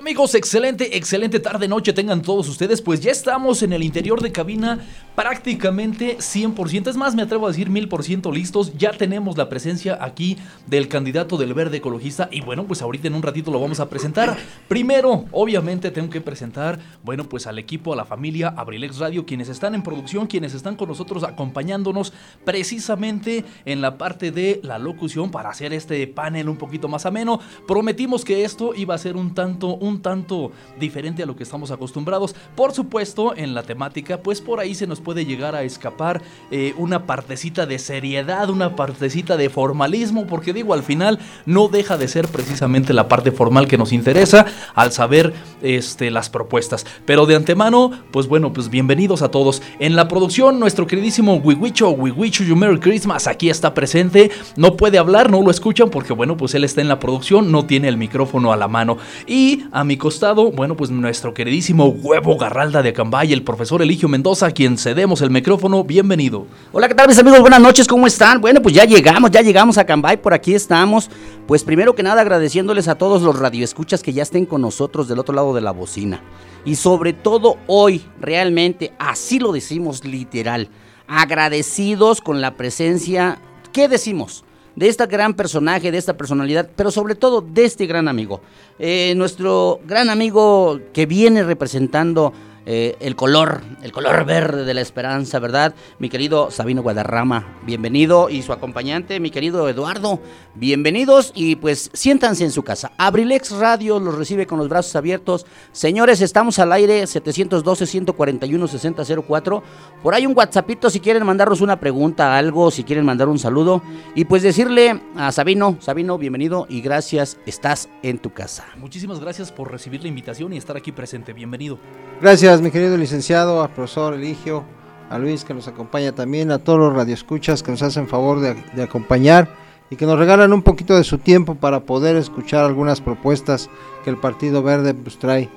Amigos, excelente, excelente tarde, noche tengan todos ustedes. Pues ya estamos en el interior de cabina prácticamente 100%. Es más, me atrevo a decir 1000% listos. Ya tenemos la presencia aquí del candidato del verde ecologista. Y bueno, pues ahorita en un ratito lo vamos a presentar. Primero, obviamente tengo que presentar, bueno, pues al equipo, a la familia Abrilex Radio, quienes están en producción, quienes están con nosotros acompañándonos precisamente en la parte de la locución para hacer este panel un poquito más ameno. Prometimos que esto iba a ser un tanto un tanto diferente a lo que estamos acostumbrados. Por supuesto, en la temática, pues por ahí se nos puede llegar a escapar eh, una partecita de seriedad, una partecita de formalismo, porque digo, al final no deja de ser precisamente la parte formal que nos interesa al saber este, las propuestas. Pero de antemano, pues bueno, pues bienvenidos a todos. En la producción, nuestro queridísimo Wiwicho, Wiwicho You Merry Christmas, aquí está presente. No puede hablar, no lo escuchan porque bueno, pues él está en la producción, no tiene el micrófono a la mano. Y a mi costado, bueno, pues nuestro queridísimo huevo Garralda de Acambay, el profesor Eligio Mendoza, a quien cedemos el micrófono. Bienvenido. Hola, ¿qué tal mis amigos? Buenas noches, ¿cómo están? Bueno, pues ya llegamos, ya llegamos a Acambay, por aquí estamos. Pues primero que nada agradeciéndoles a todos los radioescuchas que ya estén con nosotros del otro lado de la bocina. Y sobre todo hoy, realmente, así lo decimos literal, agradecidos con la presencia, ¿qué decimos? De este gran personaje, de esta personalidad, pero sobre todo de este gran amigo. Eh, nuestro gran amigo que viene representando eh, el color, el color verde de la esperanza, ¿verdad? Mi querido Sabino Guadarrama, bienvenido, y su acompañante, mi querido Eduardo, bienvenidos y pues siéntanse en su casa. Abrilex Radio los recibe con los brazos abiertos. Señores, estamos al aire 712-141-6004. Por ahí un WhatsAppito si quieren mandarnos una pregunta, algo, si quieren mandar un saludo. Y pues decirle a Sabino, Sabino, bienvenido y gracias, estás en tu casa. Muchísimas gracias por recibir la invitación y estar aquí presente. Bienvenido. Gracias mi querido licenciado, al profesor Eligio, a Luis que nos acompaña también, a todos los radioescuchas que nos hacen favor de, acompañar y que nos regalan un poquito de su tiempo para poder escuchar algunas propuestas que el Partido Verde pues, trae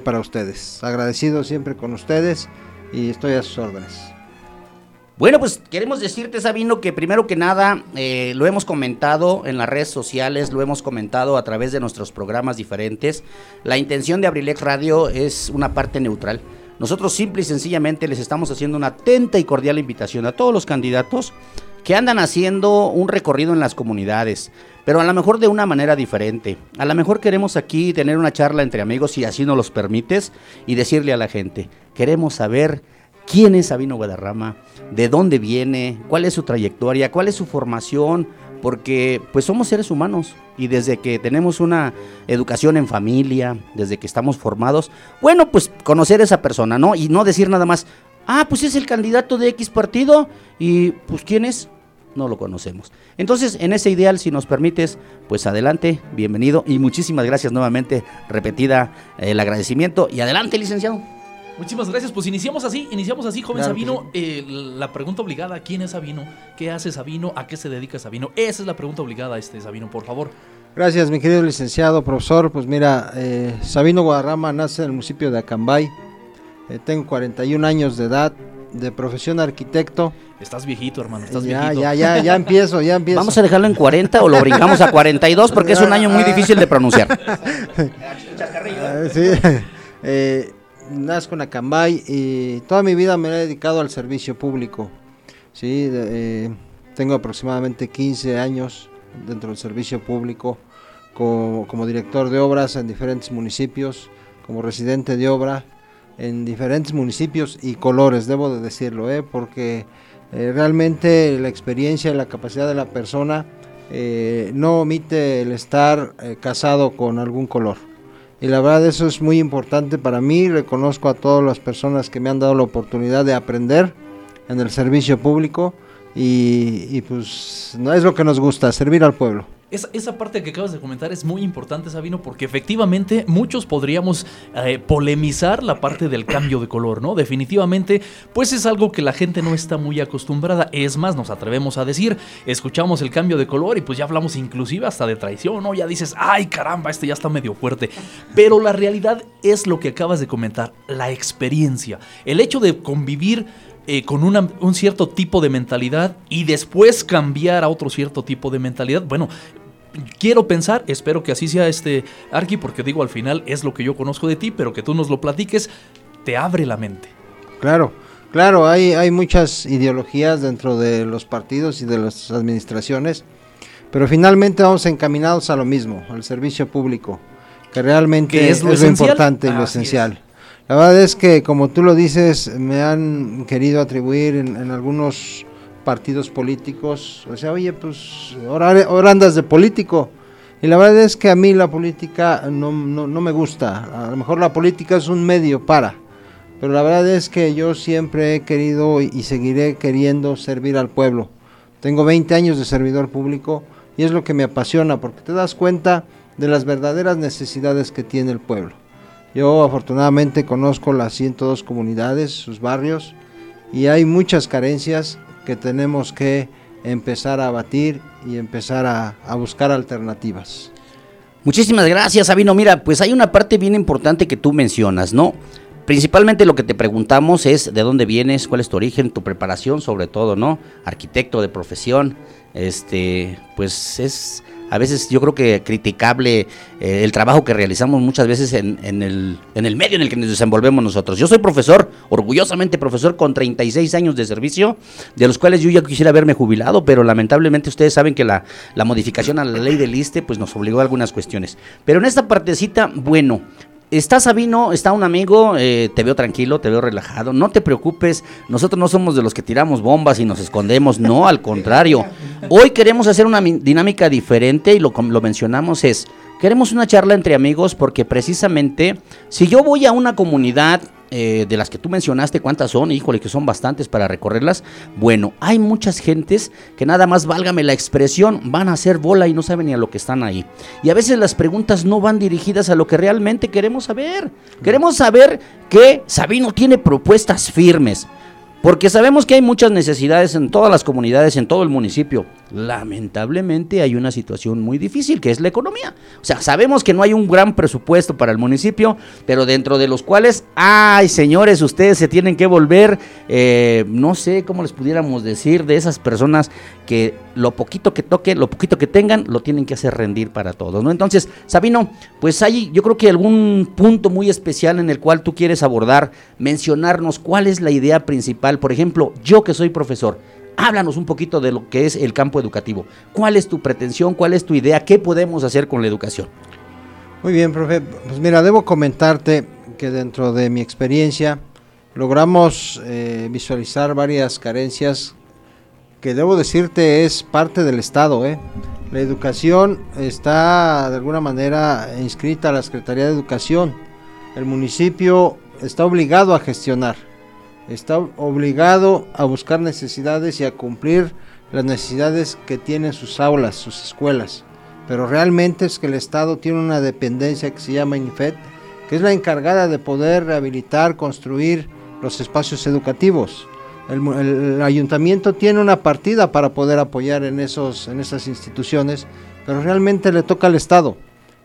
para ustedes. Agradecido siempre con ustedes y estoy a sus órdenes. Bueno, pues queremos decirte, Sabino, que primero que nada eh, lo hemos comentado en las redes sociales, lo hemos comentado a través de nuestros programas diferentes. La intención de Abrilex Radio es una parte neutral. Nosotros simple y sencillamente les estamos haciendo una atenta y cordial invitación a todos los candidatos que andan haciendo un recorrido en las comunidades, pero a lo mejor de una manera diferente. A lo mejor queremos aquí tener una charla entre amigos, si así nos los permites, y decirle a la gente, queremos saber quién es Sabino Guadarrama, de dónde viene, cuál es su trayectoria, cuál es su formación, porque pues somos seres humanos. Y desde que tenemos una educación en familia, desde que estamos formados, bueno, pues conocer a esa persona, ¿no? Y no decir nada más, ah, pues es el candidato de X partido y pues quién es, no lo conocemos. Entonces, en ese ideal, si nos permites, pues adelante, bienvenido. Y muchísimas gracias nuevamente, repetida el agradecimiento. Y adelante, licenciado. Muchísimas gracias. Pues iniciamos así, iniciamos así, joven Sabino. Eh, la pregunta obligada, ¿quién es Sabino? ¿Qué hace Sabino? ¿A qué se dedica Sabino? Esa es la pregunta obligada, este Sabino, por favor. Gracias, mi querido licenciado, profesor. Pues mira, eh, Sabino Guadarrama nace en el municipio de Acambay. Eh, tengo 41 años de edad, de profesión arquitecto. Estás viejito, hermano, estás ya, viejito. Ya, ya, ya empiezo, ya empiezo. Vamos a dejarlo en 40 o lo brincamos a 42 porque es un año muy difícil de pronunciar. sí. Eh, nazco en Acambay y toda mi vida me he dedicado al servicio público. ¿sí? Eh, tengo aproximadamente 15 años dentro del servicio público como, director de obras en diferentes municipios, como residente de obra en diferentes municipios y colores, debo de decirlo, ¿eh? porque eh, realmente la experiencia y la capacidad de la persona no omite el estar casado con algún color. Y la verdad eso es muy importante para mí. Reconozco a todas las personas que me han dado la oportunidad de aprender en el servicio público. Y, y pues no es lo que nos gusta, servir al pueblo. Esa, parte que acabas de comentar es muy importante, Sabino, porque efectivamente muchos podríamos eh, polemizar la parte del cambio de color, ¿no? Definitivamente, pues es algo que la gente no está muy acostumbrada. Es más, nos atrevemos a decir, escuchamos el cambio de color y pues ya hablamos inclusive hasta de traición, ¿no? Ya dices, ay caramba, este ya está medio fuerte. Pero la realidad es lo que acabas de comentar, la experiencia. El hecho de convivir eh, con un cierto tipo de mentalidad y después cambiar a otro cierto tipo de mentalidad, bueno, quiero pensar, espero que así sea este Arqui, porque digo al final es lo que yo conozco de ti, pero que tú nos lo platiques, te abre la mente. Claro, claro, hay, hay muchas ideologías dentro de los partidos y de las administraciones, pero finalmente vamos encaminados a lo mismo, al servicio público, que realmente es, lo, importante y lo esencial. La verdad es que, como tú lo dices, me han querido atribuir en algunos partidos políticos. O sea, oye, pues ahora, andas de político. Y la verdad es que a mí la política no, no, me gusta. A lo mejor la política es un medio para. Pero la verdad es que yo siempre he querido y seguiré queriendo servir al pueblo. Tengo 20 años de servidor público y es lo que me apasiona porque te das cuenta de las verdaderas necesidades que tiene el pueblo. Yo afortunadamente conozco las 102 comunidades, sus barrios, y hay muchas carencias que tenemos que empezar a batir y empezar a, buscar alternativas. Muchísimas gracias, Sabino. Mira, pues hay una parte bien importante que tú mencionas, ¿no? Principalmente lo que te preguntamos es de dónde vienes, cuál es tu origen, tu preparación, sobre todo, ¿no? Arquitecto de profesión, este, pues es a veces yo creo que criticable eh, el trabajo que realizamos muchas veces en, el, en el medio en el que nos desenvolvemos nosotros. Yo soy profesor, orgullosamente profesor con 36 años de servicio, de los cuales yo ya quisiera haberme jubilado, pero lamentablemente ustedes saben que la, la modificación a la ley del ISTE pues nos obligó a algunas cuestiones. Pero en esta partecita, bueno, Está Sabino, está un amigo, eh, te veo tranquilo, te veo relajado, no te preocupes, nosotros no somos de los que tiramos bombas y nos escondemos, no, al contrario. Hoy queremos hacer una dinámica diferente y lo, lo mencionamos es, queremos una charla entre amigos porque precisamente si yo voy a una comunidad eh, de las que tú mencionaste, ¿cuántas son? Híjole, que son bastantes para recorrerlas. Bueno, hay muchas gentes que nada más, válgame la expresión, van a hacer bola y no saben ni a lo que están ahí. Y a veces las preguntas no van dirigidas a lo que realmente queremos saber. Queremos saber que Sabino tiene propuestas firmes. Porque sabemos que hay muchas necesidades en todas las comunidades, en todo el municipio. Lamentablemente hay una situación muy difícil, que es la economía. O sea, sabemos que no hay un gran presupuesto para el municipio, pero dentro de los cuales, ay señores, ustedes se tienen que volver, eh, no sé cómo les pudiéramos decir, de esas personas que lo poquito que toquen, lo poquito que tengan, lo tienen que hacer rendir para todos, ¿no? Entonces, Sabino, pues hay yo creo que algún punto muy especial en el cual tú quieres abordar, mencionarnos cuál es la idea principal por ejemplo, yo que soy profesor, háblanos un poquito de lo que es el campo educativo. ¿Cuál es tu pretensión? ¿Cuál es tu idea? ¿Qué podemos hacer con la educación? Muy bien, profe. Pues mira, debo comentarte que dentro de mi experiencia logramos eh, visualizar varias carencias que debo decirte es parte del Estado. ¿eh? La educación está de alguna manera inscrita a la Secretaría de Educación. El municipio está obligado a gestionar está obligado a buscar necesidades y a cumplir las necesidades que tienen sus aulas, sus escuelas. Pero realmente es que el Estado tiene una dependencia que se llama INFED, que es la encargada de poder rehabilitar, construir los espacios educativos. El, ayuntamiento tiene una partida para poder apoyar en, esos, en esas instituciones, pero realmente le toca al Estado.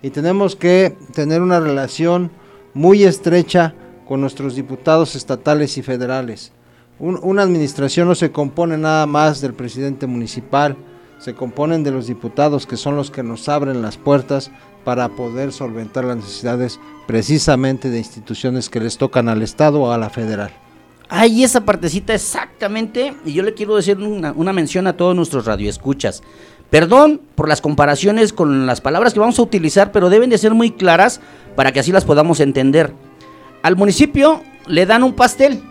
Y tenemos que tener una relación muy estrecha con nuestros diputados estatales y federales. una administración no se compone nada más del presidente municipal, se componen de los diputados que son los que nos abren las puertas para poder solventar las necesidades precisamente de instituciones que les tocan al Estado o a la federal. Ahí esa partecita exactamente, y yo le quiero decir una, una mención a todos nuestros radioescuchas. Perdón por las comparaciones con las palabras que vamos a utilizar, pero deben de ser muy claras para que así las podamos entender al municipio le dan un pastel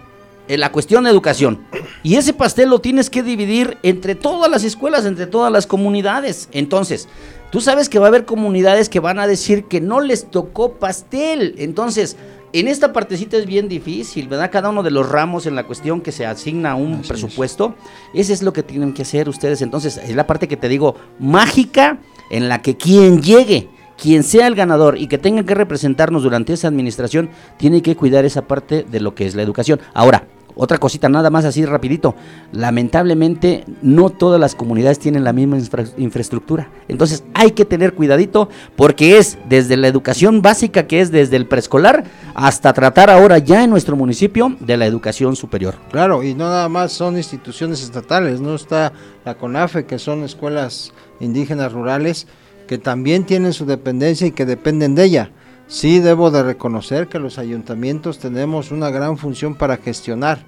en la cuestión de educación. Y ese pastel lo tienes que dividir entre todas las escuelas, entre todas las comunidades. Entonces, tú sabes que va a haber comunidades que van a decir que no les tocó pastel. Entonces, en esta partecita es bien difícil, ¿verdad? Cada uno de los ramos en la cuestión que se asigna un presupuesto, ese es lo que tienen que hacer ustedes. Entonces, es la parte que te digo, mágica, en la que quien llegue quien sea el ganador y que tenga que representarnos durante esa administración, tiene que cuidar esa parte de lo que es la educación. Ahora, otra cosita nada más así rapidito. Lamentablemente no todas las comunidades tienen la misma infraestructura. Entonces hay que tener cuidadito porque es desde la educación básica que es desde el preescolar hasta tratar ahora ya en nuestro municipio de la educación superior. Claro, y no nada más son instituciones estatales, no está la CONAFE que son escuelas indígenas rurales que también tienen su dependencia y que dependen de ella. Sí debo de reconocer que los ayuntamientos tenemos una gran función para gestionar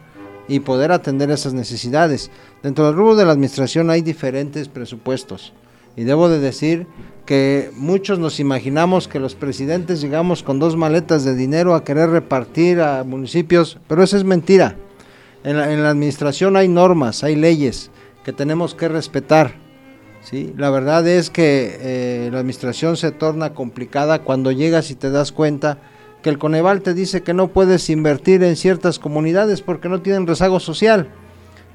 y poder atender esas necesidades. Dentro del rubro de la administración hay diferentes presupuestos y debo de decir que muchos nos imaginamos que los presidentes llegamos con dos maletas de dinero a querer repartir a municipios, pero eso es mentira. En la, en la administración hay normas, hay leyes que tenemos que respetar. ¿Sí? La verdad es que eh, la administración se torna complicada cuando llegas y te das cuenta que el Coneval te dice que no puedes invertir en ciertas comunidades porque no tienen rezago social.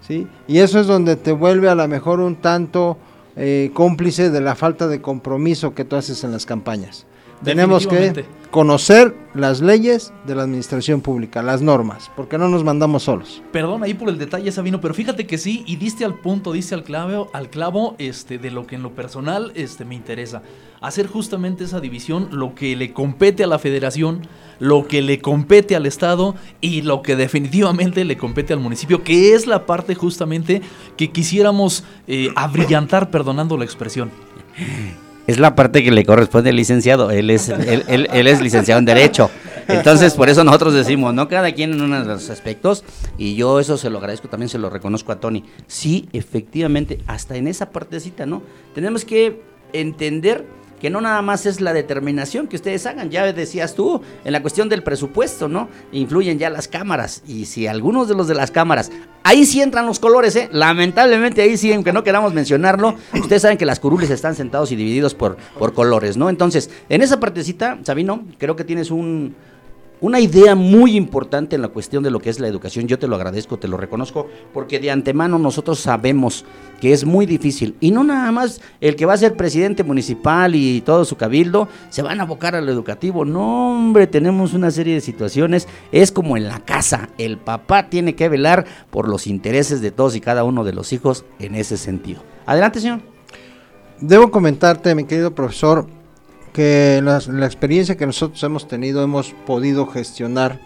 ¿sí? Y eso es donde te vuelve a lo mejor un tanto eh, cómplice de la falta de compromiso que tú haces en las campañas. Tenemos que conocer las leyes de la administración pública, las normas, porque no nos mandamos solos. Perdón ahí por el detalle, Sabino, pero fíjate que sí, y diste al punto, diste al clavo, al clavo este, de lo que en lo personal este, me interesa. Hacer justamente esa división, lo que le compete a la federación, lo que le compete al Estado y lo que definitivamente le compete al municipio, que es la parte justamente que quisiéramos eh, abrillantar, perdonando la expresión. Es la parte que le corresponde al licenciado. Él es, él, él, él es licenciado en Derecho. Entonces, por eso nosotros decimos, ¿no? Cada quien en uno de los aspectos. Y yo eso se lo agradezco, también se lo reconozco a Tony. Sí, efectivamente, hasta en esa partecita, ¿no? Tenemos que entender que no nada más es la determinación que ustedes hagan, ya decías tú, en la cuestión del presupuesto, ¿no? Influyen ya las cámaras, y si algunos de los de las cámaras, ahí sí entran los colores, ¿eh? Lamentablemente ahí sí, aunque no queramos mencionarlo, ustedes saben que las curules están sentados y divididos por, por colores, ¿no? Entonces, en esa partecita, Sabino, creo que tienes un una idea muy importante en la cuestión de lo que es la educación. Yo te lo agradezco, te lo reconozco, porque de antemano nosotros sabemos que es muy difícil. Y no nada más el que va a ser presidente municipal y todo su cabildo se van a abocar a lo educativo. No, hombre, tenemos una serie de situaciones. Es como en la casa. El papá tiene que velar por los intereses de todos y cada uno de los hijos en ese sentido. Adelante, señor. Debo comentarte, mi querido profesor, que la, experiencia que nosotros hemos tenido hemos podido gestionar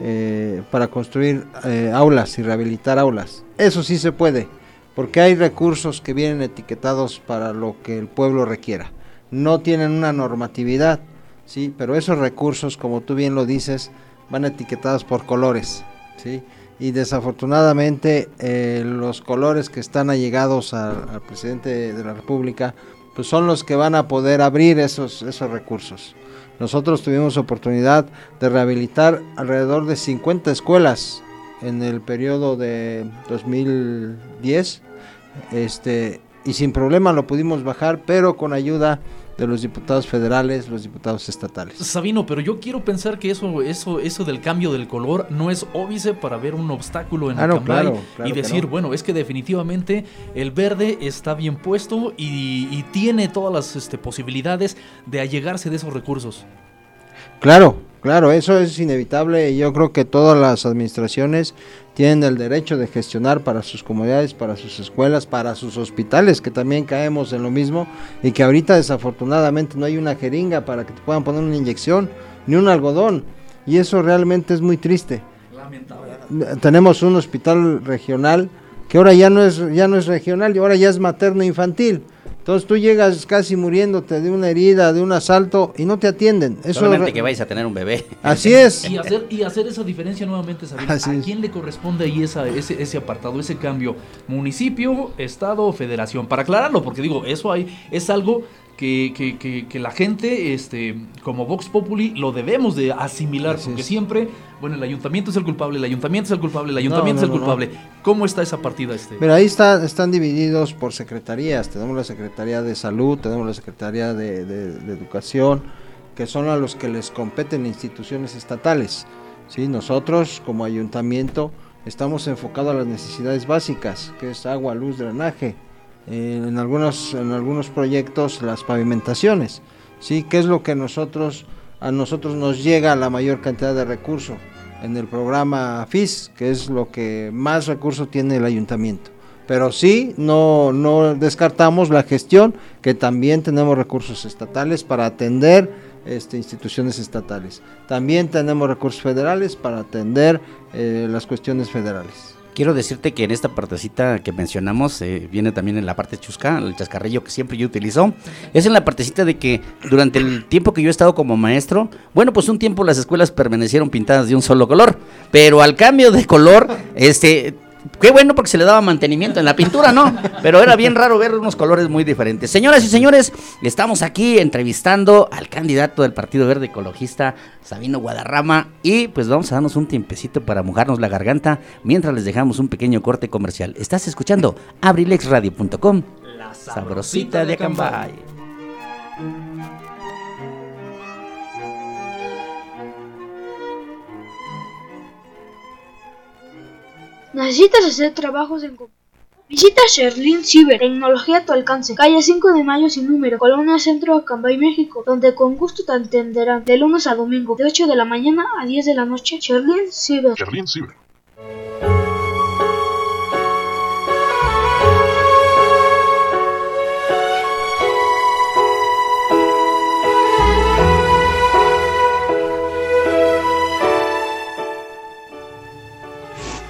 eh, para construir eh, aulas y rehabilitar aulas. Eso sí se puede, porque hay recursos que vienen etiquetados para lo que el pueblo requiera. No tienen una normatividad, sí, pero esos recursos, como tú bien lo dices, van etiquetados por colores, sí. Y desafortunadamente eh, los colores que están allegados al, al presidente de la República pues son los que van a poder abrir esos, esos recursos. Nosotros tuvimos oportunidad de rehabilitar alrededor de 50 escuelas en el periodo de 2010, este, y sin problema lo pudimos bajar, pero con ayuda de los diputados federales, los diputados estatales. Sabino, pero yo quiero pensar que eso, eso, eso del cambio del color no es óbice para ver un obstáculo en Ah, el no, Cambrai claro, claro y decir, no. bueno, es que definitivamente el verde está bien puesto y, y tiene todas las este, posibilidades de allegarse de esos recursos. Claro, claro, eso es inevitable y yo creo que todas las administraciones tienen el derecho de gestionar para sus comunidades, para sus escuelas, para sus hospitales, que también caemos en lo mismo y que ahorita desafortunadamente no hay una jeringa para que te puedan poner una inyección, ni un algodón, y eso realmente es muy triste. Tenemos un hospital regional que ahora ya no es ya no es regional y ahora ya es materno infantil. Entonces tú llegas casi muriéndote de una herida, de un asalto y no te atienden. Eso Solamente que vais a tener un bebé. Así es. Y hacer, y hacer esa diferencia nuevamente, Sabino. Así ¿A es. quién le corresponde ahí esa, ese, ese apartado, ese cambio? ¿Municipio, Estado o Federación? Para aclararlo, porque digo, eso hay, es algo que, que, que, que la gente, este, como Vox Populi, lo debemos de asimilar, Así porque es. siempre, bueno, el ayuntamiento es el culpable, el ayuntamiento es el culpable, el ayuntamiento no, es el no, culpable. ¿Cómo está esa partida, este? Mira, ahí está, están divididos por secretarías. Tenemos la Secretaría de Salud, tenemos la Secretaría de, de- de Educación, que son a los que les competen instituciones estatales. ¿sí? Nosotros, como ayuntamiento, estamos enfocados a las necesidades básicas, que es agua, luz, drenaje. Eh, en, algunos, en algunos proyectos, las pavimentaciones. ¿sí? ¿Qué es lo que nosotros, a nosotros nos llega la mayor cantidad de recursos? en el programa FIS, que es lo que más recursos tiene el ayuntamiento. Pero sí, no, no descartamos la gestión, que también tenemos recursos estatales para atender este, instituciones estatales. También tenemos recursos federales para atender eh, las cuestiones federales. Quiero decirte que en esta partecita que mencionamos, eh, viene también en la parte chusca, el chascarrillo que siempre yo utilizo, es en la partecita de que durante el tiempo que yo he estado como maestro, bueno, pues un tiempo las escuelas permanecieron pintadas de un solo color, pero al cambio de color, este, Qué bueno porque se le daba mantenimiento en la pintura, ¿no? Pero era bien raro ver unos colores muy diferentes. Señoras y señores, estamos aquí entrevistando al candidato del Partido Verde Ecologista, Sabino Guadarrama, y pues vamos a darnos un tiempecito para mojarnos la garganta mientras les dejamos un pequeño corte comercial. Estás escuchando abrilexradio.com, la sabrosita de Acambay. ¿Necesitas hacer trabajos en Visita Sherlin Cyber, tecnología a tu alcance, calle 5 de Mayo sin número, Colonia Centro, Acambay, México, donde con gusto te atenderán de lunes a domingo, de 8 de la mañana a 10 de la noche. Sherlin Cyber. Sherlin Cyber.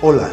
Hola,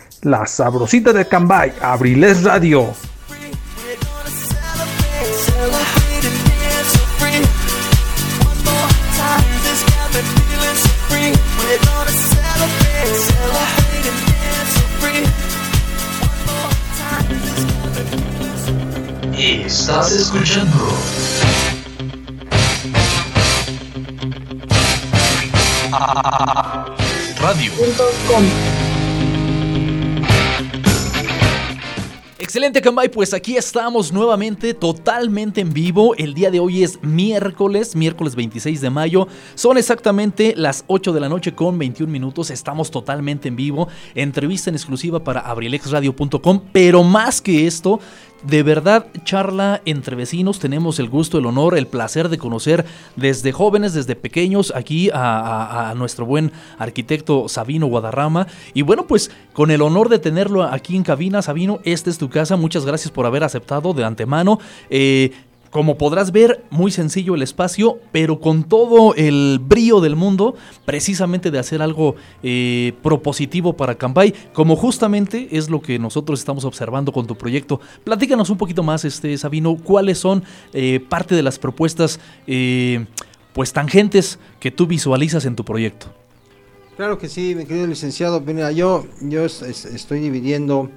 La Sabrosita de Cambay, Abriles Radio. Estás escuchando. Radio.com Excelente, Cambay. Pues aquí estamos nuevamente, totalmente en vivo. El día de hoy es miércoles, miércoles 26 de mayo. Son exactamente las 8 de la noche con 21 minutos. Estamos totalmente en vivo. Entrevista en exclusiva para abrilexradio.com. Pero más que esto, de verdad, charla entre vecinos. Tenemos el gusto, el honor, el placer de conocer desde jóvenes, desde pequeños, aquí a, nuestro buen arquitecto Sabino Guadarrama. Y bueno, pues con el honor de tenerlo aquí en cabina, Sabino, esta es tu casa. Muchas gracias por haber aceptado de antemano. Eh, como podrás ver, muy sencillo el espacio, pero con todo el brío del mundo, precisamente de hacer algo eh, propositivo para Cambay, como justamente es lo que nosotros estamos observando con tu proyecto. Platícanos un poquito más, este Sabino, cuáles son eh, parte de las propuestas eh, pues tangentes que tú visualizas en tu proyecto. Claro que sí, mi querido licenciado. Mira, yo, yo estoy dividiendo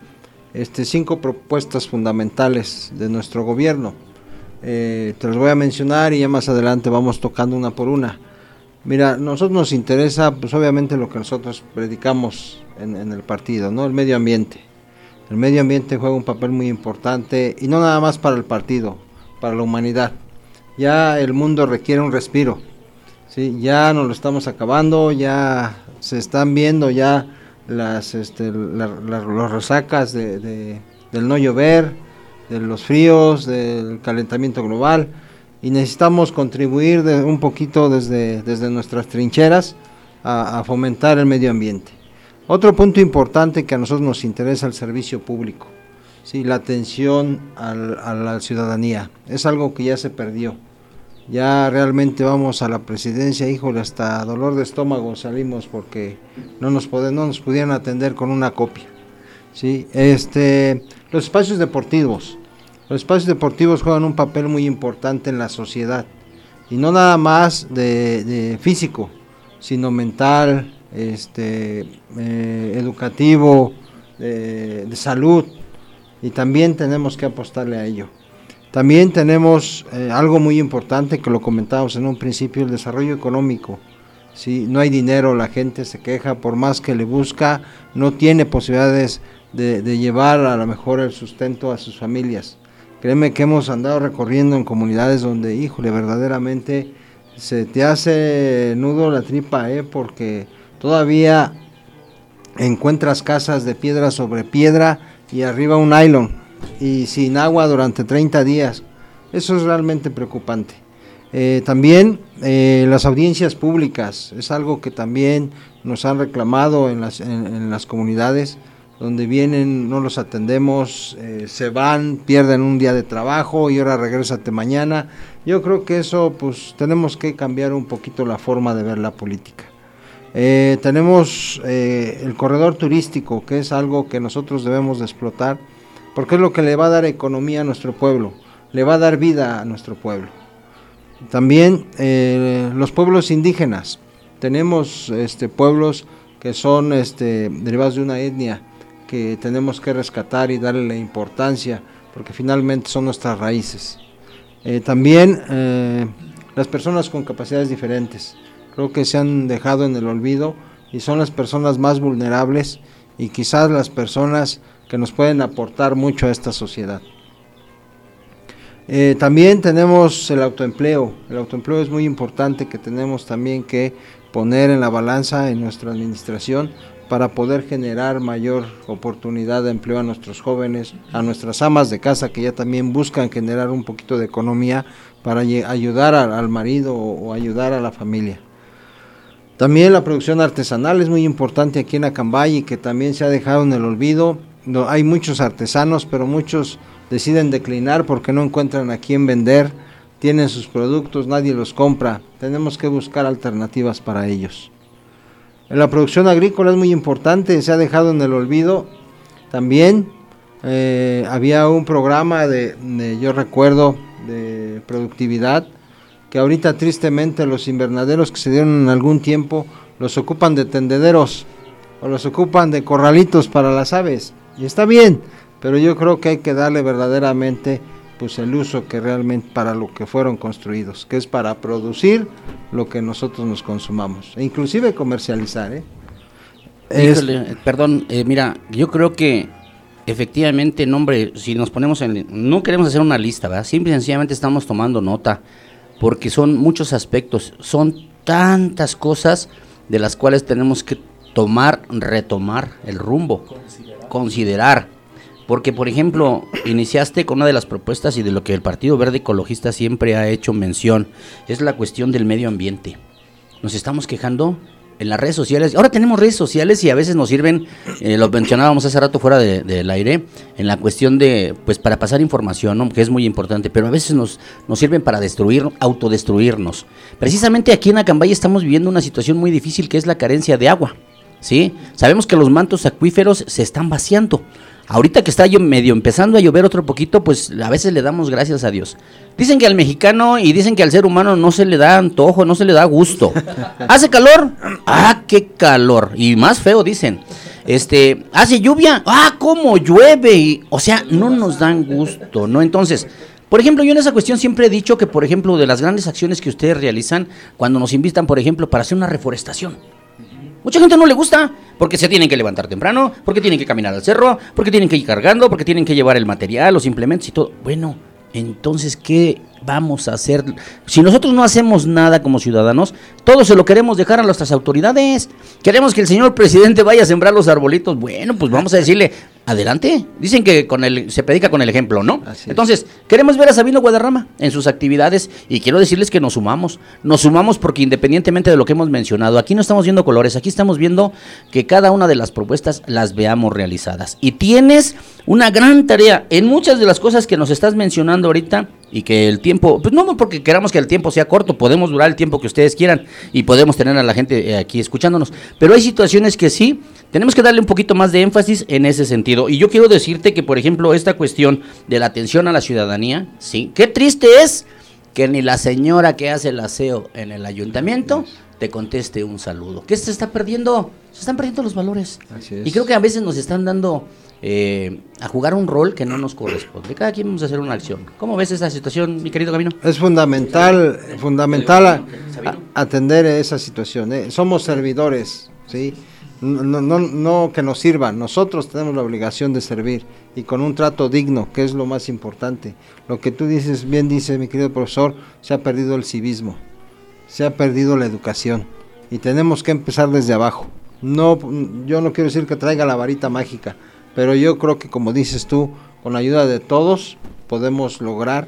este, cinco propuestas fundamentales de nuestro gobierno eh, te los voy a mencionar y ya más adelante vamos tocando una por una. Mira, nosotros nos interesa, pues obviamente lo que nosotros predicamos en, el partido, ¿no? El medio ambiente. El medio ambiente juega un papel muy importante y no nada más para el partido, para la humanidad. Ya el mundo requiere un respiro, ¿sí? Ya nos lo estamos acabando, ya se están viendo ya las, este, los resacas de, del no llover, de los fríos, del calentamiento global y necesitamos contribuir de, un poquito desde, desde nuestras trincheras a, fomentar el medio ambiente. Otro punto importante que a nosotros nos interesa el servicio público, ¿sí? la atención a la ciudadanía, es algo que ya se perdió. Ya realmente vamos a la presidencia, híjole, hasta dolor de estómago salimos porque no nos, no nos pudieran atender con una copia. ¿Sí? Este, los espacios deportivos. Los espacios deportivos juegan un papel muy importante en la sociedad y no nada más de, físico, sino mental, este, eh, educativo, de salud, y también tenemos que apostarle a ello. También tenemos eh, algo muy importante que lo comentábamos en un principio, el desarrollo económico. Si no hay dinero, la gente se queja, por más que le busca, no tiene posibilidades de, llevar a lo mejor el sustento a sus familias. Créeme que hemos andado recorriendo en comunidades donde, híjole, verdaderamente se te hace nudo la tripa, ¿eh? porque todavía encuentras casas de piedra sobre piedra y arriba un nylon y sin agua durante 30 días. Eso es realmente preocupante. Eh, también eh, las audiencias públicas es algo que también nos han reclamado en las, en, las comunidades donde vienen, no los atendemos, eh, se van, pierden un día de trabajo y ahora regrésate mañana. Yo creo que eso pues tenemos que cambiar un poquito la forma de ver la política. tenemos el corredor turístico, que es algo que nosotros debemos de explotar porque es lo que le va a dar economía a nuestro pueblo, le va a dar vida a nuestro pueblo. También eh, los pueblos indígenas, tenemos este, pueblos que son este, derivados de una etnia que tenemos que rescatar y darle la importancia, porque finalmente son nuestras raíces. Eh, también eh, las personas con capacidades diferentes, creo que se han dejado en el olvido y son las personas más vulnerables y quizás las personas que nos pueden aportar mucho a esta sociedad. Eh, también tenemos el autoempleo. El autoempleo es muy importante que tenemos también que poner en la balanza en nuestra administración para poder generar mayor oportunidad de empleo a nuestros jóvenes, a nuestras amas de casa que ya también buscan generar un poquito de economía para ayudar al, marido o, ayudar a la familia. También la producción artesanal es muy importante aquí en Acambay y que también se ha dejado en el olvido hay muchos artesanos, pero muchos deciden declinar porque no encuentran a quién vender, tienen sus productos, nadie los compra, tenemos que buscar alternativas para ellos. En la producción agrícola es muy importante, se ha dejado en el olvido también. Eh, había un programa de, yo recuerdo, de productividad, que ahorita tristemente los invernaderos que se dieron en algún tiempo los ocupan de tendederos o los ocupan de corralitos para las aves. Y está bien, pero yo creo que hay que darle verdaderamente pues el uso que realmente para lo que fueron construidos, que es para producir lo que nosotros nos consumamos, e inclusive comercializar. ¿eh? perdón, eh, mira, yo creo que efectivamente, nombre, si nos ponemos en, no queremos hacer una lista, ¿verdad? Simple y sencillamente estamos tomando nota, porque son muchos aspectos, son tantas cosas de las cuales tenemos que tomar, retomar el rumbo considerar. Porque, por ejemplo, iniciaste con una de las propuestas y de lo que el Partido Verde Ecologista siempre ha hecho mención, es la cuestión del medio ambiente. Nos estamos quejando en las redes sociales. Ahora tenemos redes sociales y a veces nos sirven, eh, lo mencionábamos hace rato fuera del aire, en la cuestión de, pues para pasar información, que es muy importante, pero a veces nos, nos sirven para destruir, autodestruirnos. Precisamente aquí en Acambay estamos viviendo una situación muy difícil que es la carencia de agua. ¿sí? Sabemos que los mantos acuíferos se están vaciando. Ahorita que está medio empezando a llover otro poquito, pues a veces le damos gracias a Dios. Dicen que al mexicano y dicen que al ser humano no se le da antojo, no se le da gusto. ¿Hace calor? Ah, qué calor. Y más feo dicen. Este, hace lluvia. Ah, cómo llueve. o sea, no nos dan gusto, ¿no? Entonces, por ejemplo, yo en esa cuestión siempre he dicho que, por ejemplo, de las grandes acciones que ustedes realizan cuando nos invitan, por ejemplo, para hacer una reforestación. Mucha gente no le gusta porque se tienen que levantar temprano, porque tienen que caminar al cerro, porque tienen que ir cargando, porque tienen que llevar el material, los implementos y todo. Bueno, entonces, ¿qué vamos a hacer? Si nosotros no hacemos nada como ciudadanos, todo se lo queremos dejar a nuestras autoridades. Queremos que el señor presidente vaya a sembrar los arbolitos. Bueno, pues vamos a decirle, adelante. Dicen que con el, se predica con el ejemplo, ¿no? Entonces, queremos ver a Sabino Guadarrama en sus actividades y quiero decirles que nos sumamos. Nos sumamos porque independientemente de lo que hemos mencionado, aquí no estamos viendo colores, aquí estamos viendo que cada una de las propuestas las veamos realizadas. Y tienes una gran tarea en muchas de las cosas que nos estás mencionando ahorita y que el tiempo, pues no porque queramos que el tiempo sea corto, podemos durar el tiempo que ustedes quieran y podemos tener a la gente eh, aquí escuchándonos, pero hay situaciones que sí, tenemos que darle un poquito más de énfasis en ese sentido. Y yo quiero decirte que, por ejemplo, esta cuestión de la atención a la ciudadanía, sí, qué triste es que ni la señora que hace el aseo en el ayuntamiento te conteste un saludo. ¿Qué se está perdiendo? Se están perdiendo los valores. Así es. Y creo que a veces nos están dando eh, a jugar un rol que no nos corresponde. Cada quien vamos a hacer una acción. ¿Cómo ves esa situación, mi querido Camino? Es fundamental, fundamental a- a- atender esa situación. ¿eh? Somos servidores, ¿sí? No, no, no que nos sirvan, nosotros tenemos la obligación de servir y con un trato digno, que es lo más importante. Lo que tú dices, bien dice mi querido profesor, se ha perdido el civismo, se ha perdido la educación y tenemos que empezar desde abajo. No, yo no quiero decir que traiga la varita mágica, pero yo creo que como dices tú, con la ayuda de todos podemos lograr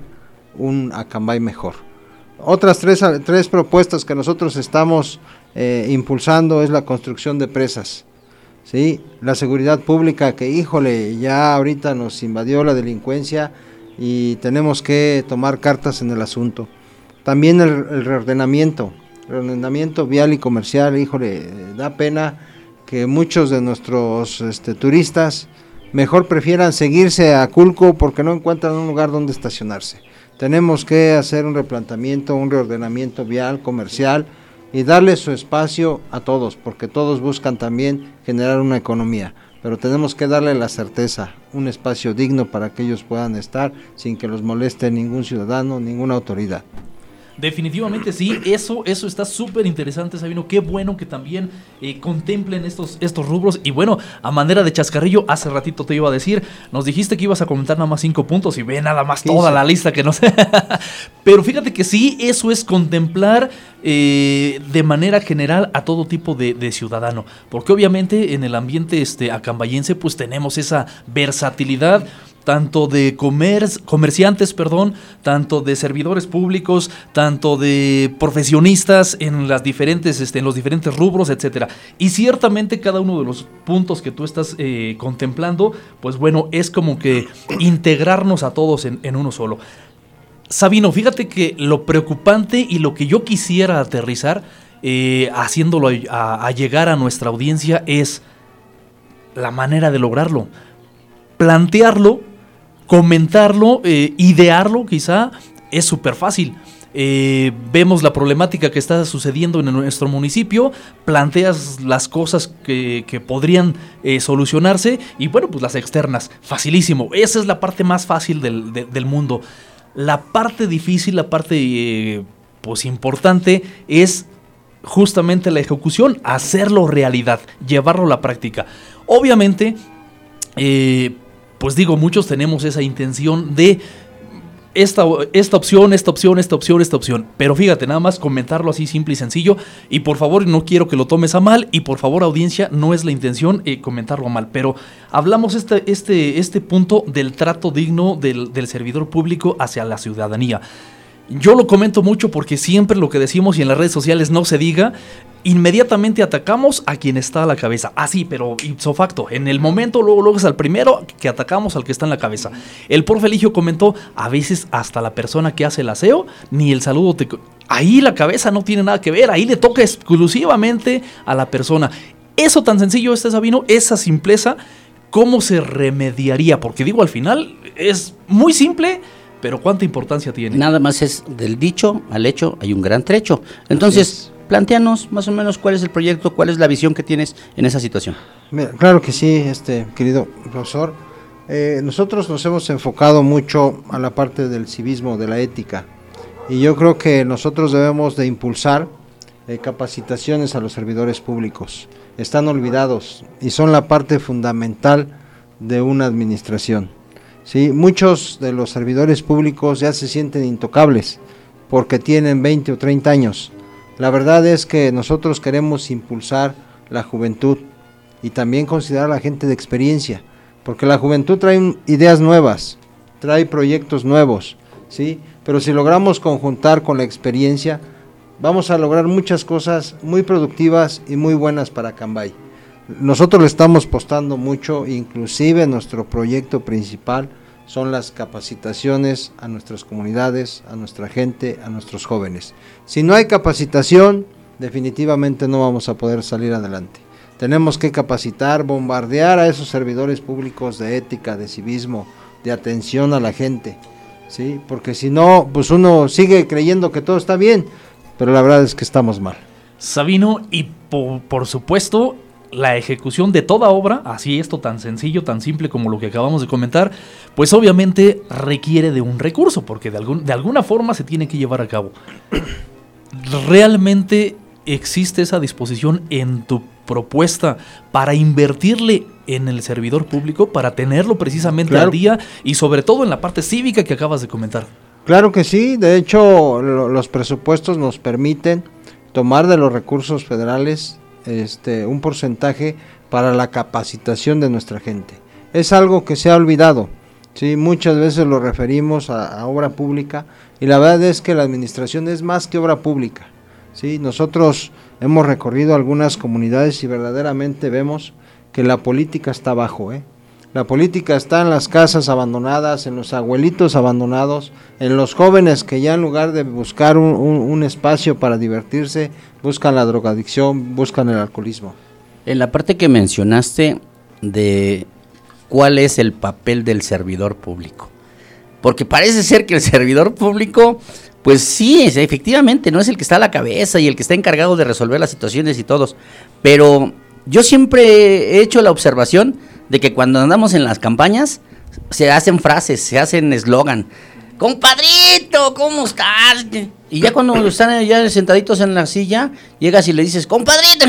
un Acambay mejor. Otras tres, tres propuestas que nosotros estamos eh, impulsando es la construcción de presas. ¿sí? La seguridad pública que, híjole, ya ahorita nos invadió la delincuencia y tenemos que tomar cartas en el asunto. También el, el reordenamiento, reordenamiento vial y comercial, híjole, da pena que muchos de nuestros este, turistas mejor prefieran seguirse a Culco porque no encuentran un lugar donde estacionarse. Tenemos que hacer un replanteamiento, un reordenamiento vial, comercial y darle su espacio a todos, porque todos buscan también generar una economía. Pero tenemos que darle la certeza, un espacio digno para que ellos puedan estar sin que los moleste ningún ciudadano, ninguna autoridad. Definitivamente sí, eso, eso está súper interesante, Sabino. Qué bueno que también eh, contemplen estos, estos rubros. Y bueno, a manera de chascarrillo, hace ratito te iba a decir, nos dijiste que ibas a comentar nada más cinco puntos y ve nada más toda 15. la lista que no sé. Pero fíjate que sí, eso es contemplar eh, de manera general a todo tipo de, de ciudadano. Porque obviamente en el ambiente este, acambayense pues tenemos esa versatilidad tanto de comer, comerciantes, perdón, tanto de servidores públicos, tanto de profesionistas en las diferentes, este, en los diferentes rubros, etcétera. Y ciertamente cada uno de los puntos que tú estás eh, contemplando, pues bueno, es como que integrarnos a todos en, en uno solo. Sabino, fíjate que lo preocupante y lo que yo quisiera aterrizar, eh, haciéndolo a, a llegar a nuestra audiencia, es la manera de lograrlo. Plantearlo comentarlo, eh, idearlo quizá, es súper fácil. Eh, vemos la problemática que está sucediendo en nuestro municipio, planteas las cosas que, que podrían eh, solucionarse y bueno, pues las externas, facilísimo. Esa es la parte más fácil del, de- del mundo. La parte difícil, la parte pues importante es justamente la ejecución, hacerlo realidad, llevarlo a la práctica. Obviamente, eh, pues digo, muchos tenemos esa intención de esta, esta opción, esta opción, esta opción, esta opción. Pero fíjate, nada más comentarlo así simple y sencillo. Y por favor, no quiero que lo tomes a mal. Y por favor, audiencia, no es la intención eh, comentarlo a mal. Pero hablamos este, este, este punto del trato digno del, del servidor público hacia la ciudadanía. Yo lo comento mucho porque siempre lo que decimos y en las redes sociales no se diga, inmediatamente atacamos a quien está a la cabeza. Así, pero ipso facto. En el momento, luego, luego es al primero que atacamos al que está en la cabeza. El profe Eligio comentó, a veces hasta la persona que hace el aseo, ni el saludo te... Ahí la cabeza no tiene nada que ver, ahí le toca exclusivamente a la persona. Eso tan sencillo, este Sabino, esa simpleza, ¿cómo se remediaría? Porque digo, al final es muy simple, pero ¿cuánta importancia tiene? Nada más es del dicho al hecho hay un gran trecho. Entonces, planteanos más o menos cuál es el proyecto, cuál es la visión que tienes en esa situación. Claro que sí, este querido profesor. Eh, nosotros nos hemos enfocado mucho a la parte del civismo, de la ética, y yo creo que nosotros debemos de impulsar eh, capacitaciones a los servidores públicos. Están olvidados y son la parte fundamental de una administración. ¿sí? Muchos de los servidores públicos ya se sienten intocables porque tienen 20 o 30 años. La verdad es que nosotros queremos impulsar la juventud y también considerar a la gente de experiencia, porque la juventud trae ideas nuevas, trae proyectos nuevos, ¿sí? Pero si logramos conjuntar con la experiencia, vamos a lograr muchas cosas muy productivas y muy buenas para Cambay. Nosotros le estamos postando mucho, inclusive nuestro proyecto principal son las capacitaciones a nuestras comunidades, a nuestra gente, a nuestros jóvenes. Si no hay capacitación, definitivamente no vamos a poder salir adelante. Tenemos que capacitar, bombardear a esos servidores públicos de ética, de civismo, de atención a la gente, ¿sí? Porque si no, pues uno sigue creyendo que todo está bien, pero la verdad es que estamos mal. Sabino, y po- por supuesto, la ejecución de toda obra, así esto tan sencillo, tan simple como lo que acabamos de comentar, pues obviamente requiere de un recurso, porque de, algún- de alguna forma se tiene que llevar a cabo. ¿Realmente existe esa disposición en tu propuesta para invertirle en el servidor público, para tenerlo precisamente Claro. al día y sobre todo en la parte cívica que acabas de comentar? Claro que sí, de hecho lo- los presupuestos nos permiten tomar de los recursos federales este, un porcentaje para la capacitación de nuestra gente. Es algo que se ha olvidado, ¿sí? muchas veces lo referimos a, obra pública y la verdad es que la administración es más que obra pública. ¿sí? Nosotros hemos recorrido algunas comunidades y verdaderamente vemos que la política está abajo, ¿eh? La política está en las casas abandonadas, en los abuelitos abandonados, en los jóvenes que ya en lugar de buscar un, un- espacio para divertirse, buscan la drogadicción, buscan el alcoholismo. En la parte que mencionaste de cuál es el papel del servidor público. Porque parece ser que el servidor público, pues sí, efectivamente, no es el que está a la cabeza y el que está encargado de resolver las situaciones y todos. Pero yo siempre he hecho la observación de que cuando andamos en las campañas, se hacen frases, se hacen eslogan. Compadrito, ¿cómo estás? Y ya cuando están ya sentaditos en la silla, llegas y le dices, compadrito.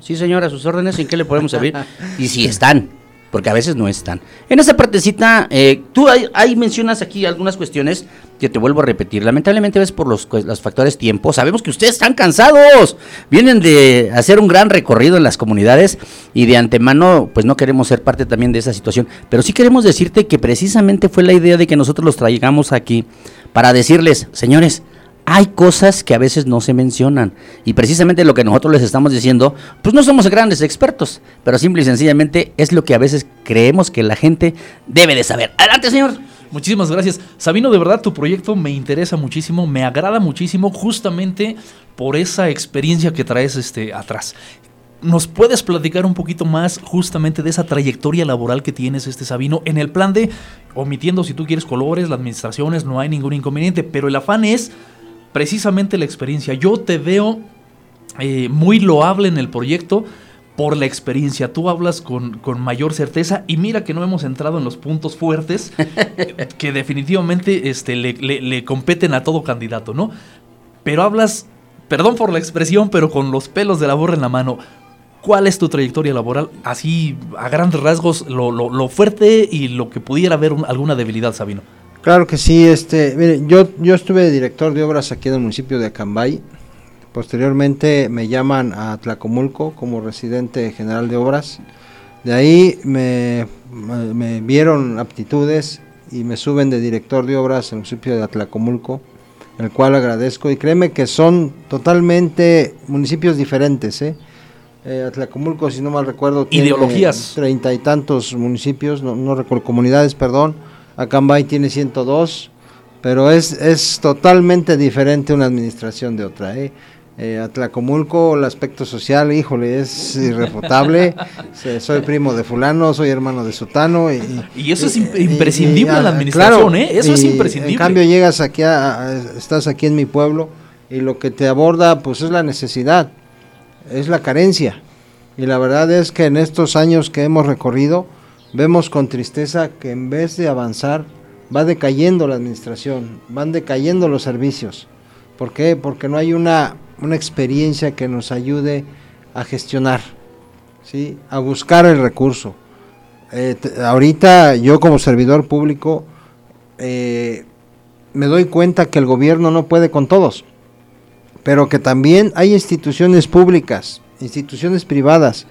Sí, señora, sus órdenes, ¿en qué le podemos servir? Y si están, porque a veces no están. En esa partecita, eh, tú ahí, mencionas aquí algunas cuestiones que te vuelvo a repetir. Lamentablemente ves por los, los factores tiempo. Sabemos que ustedes están cansados. Vienen de hacer un gran recorrido en las comunidades y de antemano, pues no queremos ser parte también de esa situación. Pero sí queremos decirte que precisamente fue la idea de que nosotros los traigamos aquí para decirles, señores, hay cosas que a veces no se mencionan y precisamente lo que nosotros les estamos diciendo, pues no somos grandes expertos, pero simple y sencillamente es lo que a veces creemos que la gente debe de saber. Adelante, señor. Muchísimas gracias. Sabino, de verdad tu proyecto me interesa muchísimo, me agrada muchísimo justamente por esa experiencia que traes este, atrás. ¿Nos puedes platicar un poquito más justamente de esa trayectoria laboral que tienes, este Sabino, en el plan de, omitiendo si tú quieres colores, las administraciones, no hay ningún inconveniente, pero el afán es precisamente la experiencia. Yo te veo eh, muy loable en el proyecto por la experiencia. Tú hablas con, con mayor certeza y mira que no hemos entrado en los puntos fuertes que definitivamente este, le, le- le competen a todo candidato, ¿no? Pero hablas, perdón por la expresión, pero con los pelos de la borra en la mano. ¿Cuál es tu trayectoria laboral? Así, a grandes rasgos, lo, lo- lo fuerte y lo que pudiera haber un- alguna debilidad, Sabino. Claro que sí, este, mire, yo, yo estuve de director de obras aquí en el municipio de Acambay. Posteriormente me llaman a Tlacomulco como residente general de obras. De ahí me, me- me vieron aptitudes y me suben de director de obras en el municipio de Atlacomulco, el cual agradezco. Y créeme que son totalmente municipios diferentes, ¿eh? Eh, Atlacomulco, si no mal recuerdo, tiene Ideologías. treinta y tantos municipios, no, no recuerdo, comunidades, perdón. Acambay tiene 102, pero es, es totalmente diferente una administración de otra. ¿eh? Eh, Atlacomulco, el aspecto social, híjole, es irrefutable. Soy primo de fulano, soy hermano de sutano. Y, Y eso es imp- imprescindible en la ah, administración, ¿eh? Eso es y imprescindible. En cambio llegas aquí, a- a- estás aquí en mi pueblo y lo que te aborda pues es la necesidad, es la carencia. Y la verdad es que en estos años que hemos recorrido, vemos con tristeza que en vez de avanzar, va decayendo la administración, van decayendo los servicios. ¿Por qué? Porque no hay una, una experiencia que nos ayude a gestionar, ¿sí? a buscar el recurso. Eh, ahorita yo como servidor público eh, me doy cuenta que el gobierno no puede con todos, pero que también hay instituciones públicas, instituciones privadas,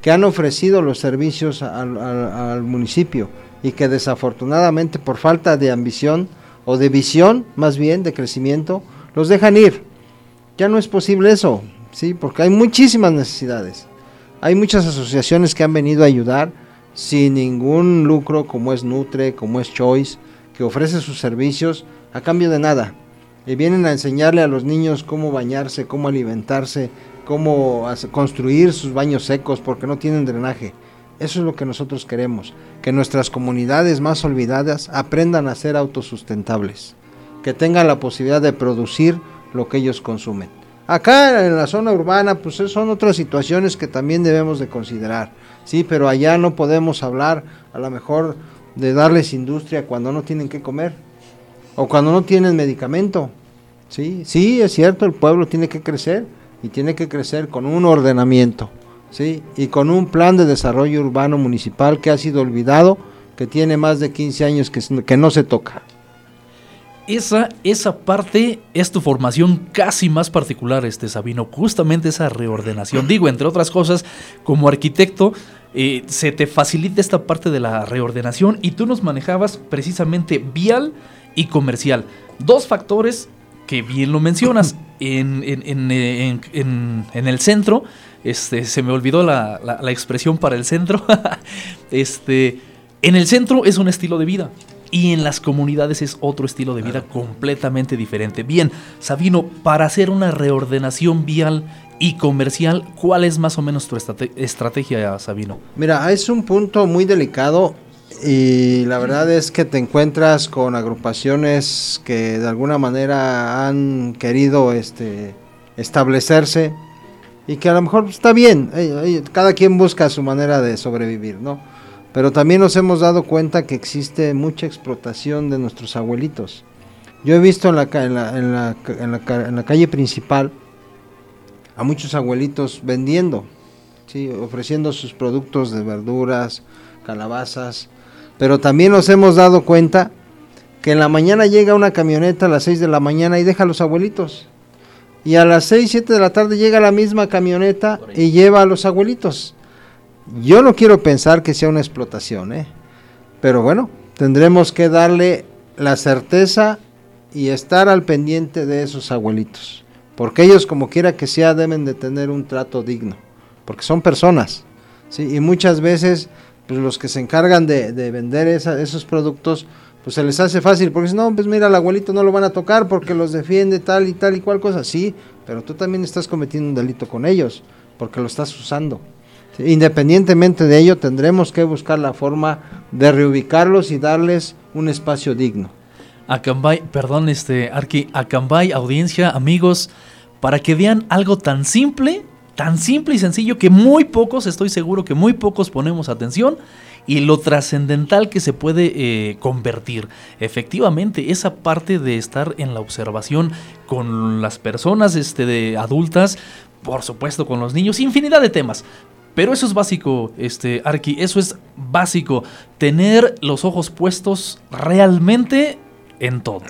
que han ofrecido los servicios al, municipio y que desafortunadamente por falta de ambición o de visión, más bien de crecimiento, los dejan ir. Ya no es posible eso, ¿sí? Porque hay muchísimas necesidades. Hay muchas asociaciones que han venido a ayudar sin ningún lucro, como es Nutre, como es Choice, que ofrece sus servicios a cambio de nada. Y vienen a enseñarle a los niños cómo bañarse, cómo alimentarse, cómo construir sus baños secos porque no tienen drenaje. Eso es lo que nosotros queremos, que nuestras comunidades más olvidadas aprendan a ser autosustentables, que tengan la posibilidad de producir lo que ellos consumen. Acá en la zona urbana, pues son otras situaciones que también debemos de considerar, sí, pero allá no podemos hablar a lo mejor de darles industria cuando no tienen que comer o cuando no tienen medicamento, sí, sí, es cierto, el pueblo tiene que crecer y tiene que crecer con un ordenamiento, sí, y con un plan de desarrollo urbano municipal que ha sido olvidado, que tiene más de 15 años que, que no se toca. Esa, esa parte es tu formación casi más particular, este Sabino, justamente esa reordenación. Digo, entre otras cosas, como arquitecto, eh, se te facilita esta parte de la reordenación y tú nos manejabas precisamente vial y comercial. Dos factores que bien lo mencionas. En, en, en, en el centro, este, se me olvidó la, la, la expresión para el centro. este, en el centro es un estilo de vida y en las comunidades es otro estilo de vida completamente diferente. Bien, Sabino, para hacer una reordenación vial y comercial, ¿cuál es más o menos tu estrategia, Sabino? Mira, es un punto muy delicado y la verdad es que te encuentras con agrupaciones que de alguna manera han querido este, establecerse y que a lo mejor está bien, cada quien busca su manera de sobrevivir, ¿no? Pero también nos hemos dado cuenta que existe mucha explotación de nuestros abuelitos. Yo he visto en la, en en la, calle principal a muchos abuelitos vendiendo, ofreciendo sus productos de verduras, calabazas, pero también nos hemos dado cuenta que en la mañana llega una camioneta a las 6 de la mañana y deja a los abuelitos. Y a las 6, 7 de la tarde llega la misma camioneta y lleva a los abuelitos. Yo no quiero pensar que sea una explotación, ¿eh? pero bueno, tendremos que darle la certeza y estar al pendiente de esos abuelitos, porque ellos como quiera que sea deben de tener un trato digno, porque son personas, ¿sí? y muchas veces pues, los que se encargan de, vender esos productos, pues se les hace fácil, porque si no, pues mira, al abuelito no lo van a tocar porque los defiende tal y tal y cual cosa, sí, pero tú también estás cometiendo un delito con ellos, porque lo estás usando. Independientemente de ello, tendremos que buscar la forma de reubicarlos y darles un espacio digno. Acambay, perdón, este, Arqui, Acambay, audiencia, amigos, para que vean algo tan simple, tan simple y sencillo que muy pocos, estoy seguro que muy pocos ponemos atención y lo trascendental que se puede eh, convertir. Efectivamente, esa parte de estar en la observación con las personas este, de adultas, por supuesto con los niños, infinidad de temas. Pero eso es básico, este, Arki, eso es básico. Tener los ojos puestos realmente en todo.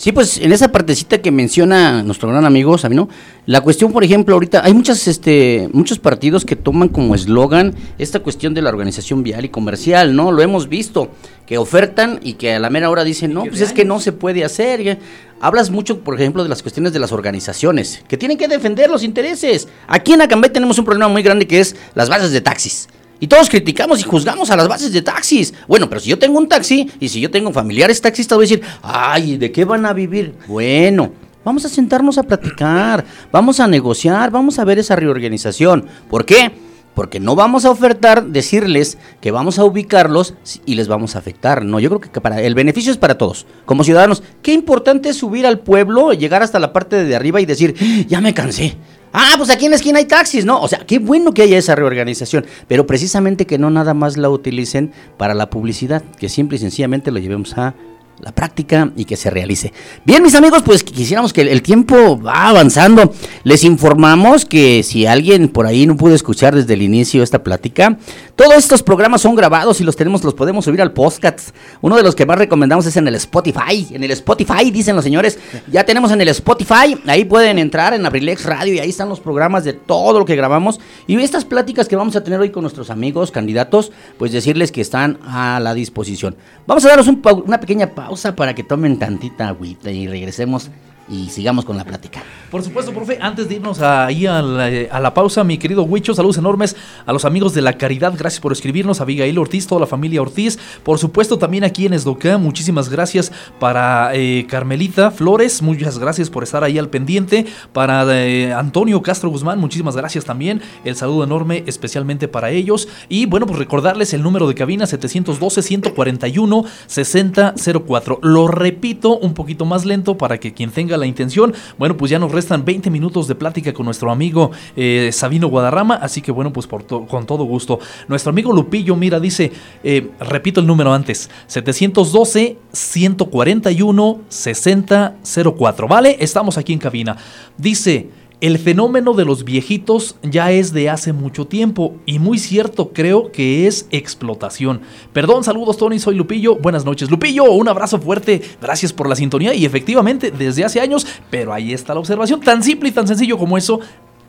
Sí, pues en esa partecita que menciona nuestro gran amigo Sabino, la cuestión, por ejemplo, ahorita hay muchas, este, muchos partidos que toman como eslogan esta cuestión de la organización vial y comercial, ¿no? Lo hemos visto, que ofertan y que a la mera hora dicen, no, pues es que no se puede hacer. Hablas mucho, por ejemplo, de las cuestiones de las organizaciones, que tienen que defender los intereses. Aquí en Acambay tenemos un problema muy grande que es las bases de taxis. Y todos criticamos y juzgamos a las bases de taxis. Bueno, pero si yo tengo un taxi y si yo tengo familiares taxistas, voy a decir, ay, ¿de qué van a vivir? Bueno, vamos a sentarnos a platicar, vamos a negociar, vamos a ver esa reorganización. ¿Por qué? Porque no vamos a ofertar decirles que vamos a ubicarlos y les vamos a afectar. No, yo creo que para el beneficio es para todos. Como ciudadanos, qué importante es subir al pueblo, llegar hasta la parte de arriba y decir, ya me cansé, Ah, pues aquí en la esquina hay taxis, ¿no? O sea, qué bueno que haya esa reorganización, pero precisamente que no nada más la utilicen para la publicidad, que simple y sencillamente lo llevemos a la práctica y que se realice. Bien, mis amigos, pues quisiéramos que el tiempo va avanzando. Les informamos que si alguien por ahí no pudo escuchar desde el inicio esta plática, todos estos programas son grabados y los tenemos, los podemos subir al podcast. Uno de los que más recomendamos es en el Spotify. En el Spotify, dicen los señores, ya tenemos en el Spotify, ahí pueden entrar en Abrilex Radio y ahí están los programas de todo lo que grabamos. Y estas pláticas que vamos a tener hoy con nuestros amigos candidatos, pues decirles que están a la disposición. Vamos a daros una pequeña pausa para que tomen tantita agüita y regresemos y sigamos con la plática. Por supuesto, profe, antes de irnos ahí a la, pausa, mi querido Huicho, saludos enormes a los amigos de la caridad, gracias por escribirnos, a Abigail Ortiz, toda la familia Ortiz, por supuesto también aquí en Esdoca, muchísimas gracias para eh, Carmelita Flores, muchas gracias por estar ahí al pendiente, para eh, Antonio Castro Guzmán, muchísimas gracias también, el saludo enorme especialmente para ellos, y bueno, pues recordarles el número de cabina 712-141-6004, lo repito un poquito más lento para que quien tenga la intención. Bueno, pues ya nos restan 20 minutos de plática con nuestro amigo eh, Sabino Guadarrama, así que bueno, pues por con todo gusto. Nuestro amigo Lupillo, mira, dice, eh, repito el número antes, 712 141 6004, ¿vale? Estamos aquí en cabina. Dice... El fenómeno de los viejitos ya es de hace mucho tiempo y muy cierto creo que es explotación. Perdón, saludos Tony, soy Lupillo. Buenas noches Lupillo, un abrazo fuerte. Gracias por la sintonía y efectivamente desde hace años, pero ahí está la observación. Tan simple y tan sencillo como eso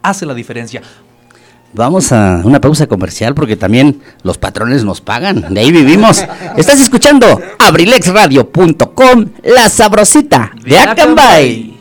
hace la diferencia. Vamos a una pausa comercial porque también los patrones nos pagan. De ahí vivimos. Estás escuchando abrilexradio.com, la sabrosita de Acambay.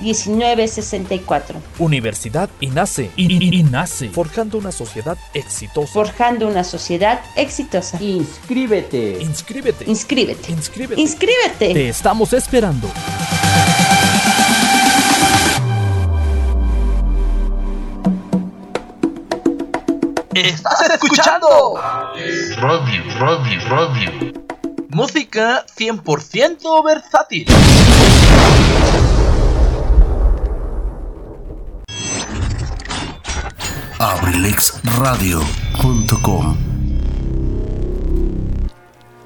1964. Universidad INACE. INACE. Forjando una sociedad exitosa. Forjando una sociedad exitosa. Inscríbete. Inscríbete. Inscríbete. Inscríbete. Inscríbete. Te estamos esperando. Estás escuchando Radio, Radio, Radio. Música 100% versátil. abrilexradio.com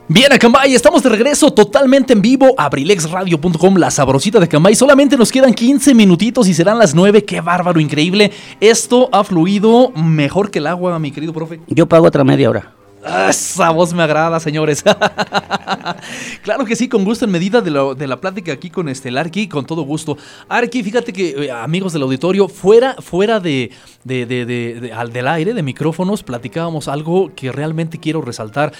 Bien, Acambay, estamos de regreso totalmente en vivo. Abrilexradio.com, la sabrosita de Acambay. Solamente nos quedan 15 minutitos y serán las 9. Qué bárbaro, increíble. Esto ha fluido mejor que el agua, mi querido profe. Yo pago otra media hora. Esa voz me agrada, señores. claro que sí, con gusto, en medida de, la plática aquí con este, el Arqui, con todo gusto. Arqui, fíjate que, eh, amigos del auditorio, fuera, fuera de- al del aire, de micrófonos, platicábamos algo que realmente quiero resaltar.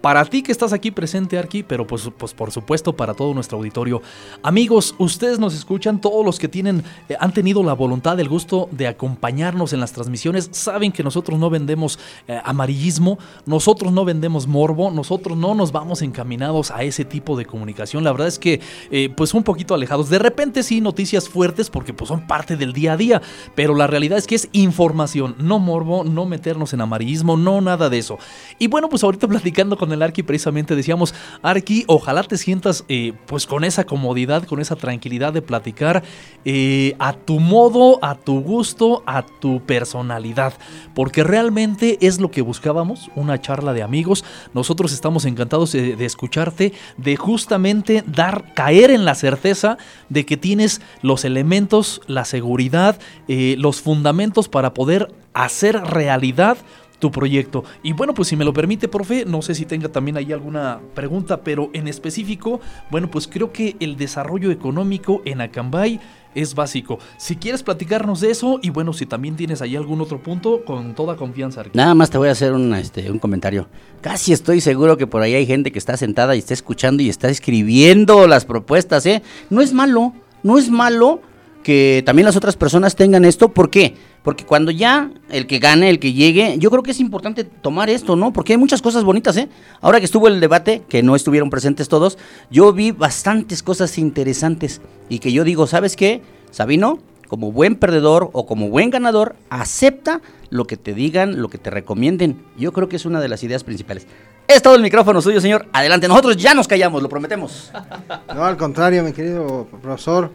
Para ti que estás aquí presente, Arqui, pero pues, pues por supuesto para todo nuestro auditorio. Amigos, ustedes nos escuchan, todos los que tienen, eh, han tenido la voluntad, el gusto de acompañarnos en las transmisiones, saben que nosotros no vendemos eh, amarillismo, nosotros no vendemos morbo, nosotros no nos vamos encaminados a ese tipo de comunicación. La verdad es que, eh, pues un poquito alejados. De repente sí, noticias fuertes porque pues son parte del día a día, pero la realidad es que es información, no morbo, no meternos en amarillismo, no nada de eso. Y bueno, pues ahorita platicando con el Arqui, precisamente decíamos, Arqui, ojalá te sientas eh, pues con esa comodidad, con esa tranquilidad de platicar eh, a tu modo, a tu gusto, a tu personalidad, porque realmente es lo que buscábamos, una charla de amigos. Nosotros estamos encantados de, de escucharte, de justamente dar, caer en la certeza de que tienes los elementos, la seguridad, eh, los fundamentos para poder hacer realidad tu proyecto. Y bueno, pues si me lo permite, profe, no sé si tenga también ahí alguna pregunta, pero en específico, bueno, pues creo que el desarrollo económico en Acambay es básico. Si quieres platicarnos de eso y bueno, si también tienes ahí algún otro punto, con toda confianza. Nada más te voy a hacer un, este, un comentario. Casi estoy seguro que por ahí hay gente que está sentada y está escuchando y está escribiendo las propuestas, ¿eh? No es malo, no es malo que también las otras personas tengan esto. ¿Por qué? Porque cuando ya el que gane, el que llegue, yo creo que es importante tomar esto, ¿no? Porque hay muchas cosas bonitas, ¿eh? Ahora que estuvo el debate, que no estuvieron presentes todos, yo vi bastantes cosas interesantes y que yo digo, ¿sabes qué? Sabino, como buen perdedor o como buen ganador, acepta lo que te digan, lo que te recomienden. Yo creo que es una de las ideas principales. Es todo el micrófono suyo, señor. Adelante, nosotros ya nos callamos, lo prometemos. No, al contrario, mi querido profesor.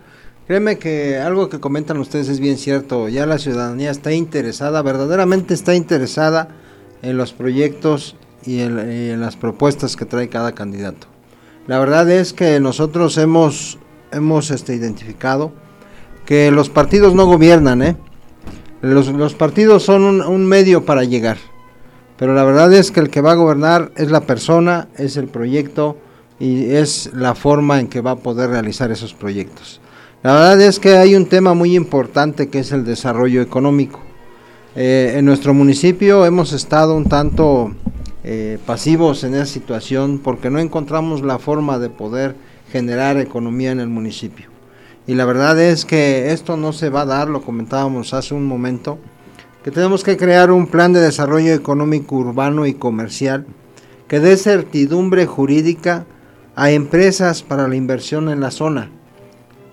Créeme que algo que comentan ustedes es bien cierto. Ya la ciudadanía está interesada, verdaderamente está interesada en los proyectos y en, las propuestas que trae cada candidato. La verdad es que nosotros hemos, hemos este, identificado que los partidos no gobiernan, ¿eh? Los, partidos son un, un medio para llegar. Pero la verdad es que el que va a gobernar es la persona, es el proyecto y es la forma en que va a poder realizar esos proyectos. La verdad es que hay un tema muy importante que es el desarrollo económico. Eh, en nuestro municipio hemos estado un tanto eh, pasivos en esa situación porque no encontramos la forma de poder generar economía en el municipio. Y la verdad es que esto no se va a dar, lo comentábamos hace un momento, que tenemos que crear un plan de desarrollo económico urbano y comercial que dé certidumbre jurídica a empresas para la inversión en la zona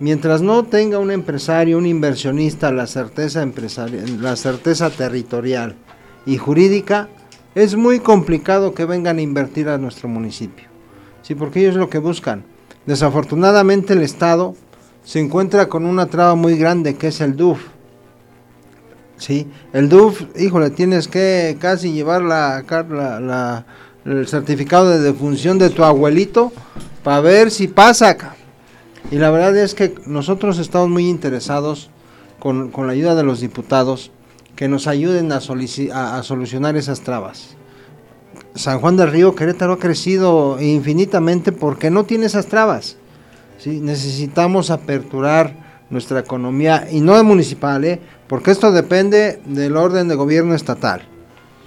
Mientras no tenga un empresario, un inversionista, la certeza, la certeza territorial y jurídica, es muy complicado que vengan a invertir a nuestro municipio. Sí, porque ellos lo que buscan. Desafortunadamente el Estado se encuentra con una traba muy grande que es el DUF. Sí, el DUF, híjole, tienes que casi llevar la, el certificado de defunción de tu abuelito para ver si pasa. Y la verdad es que nosotros estamos muy interesados con, la ayuda de los diputados que nos ayuden a, a, solucionar esas trabas. San Juan del Río Querétaro ha crecido infinitamente porque no tiene esas trabas. Necesitamos aperturar nuestra economía y no municipal, ¿eh? porque esto depende del orden de gobierno estatal.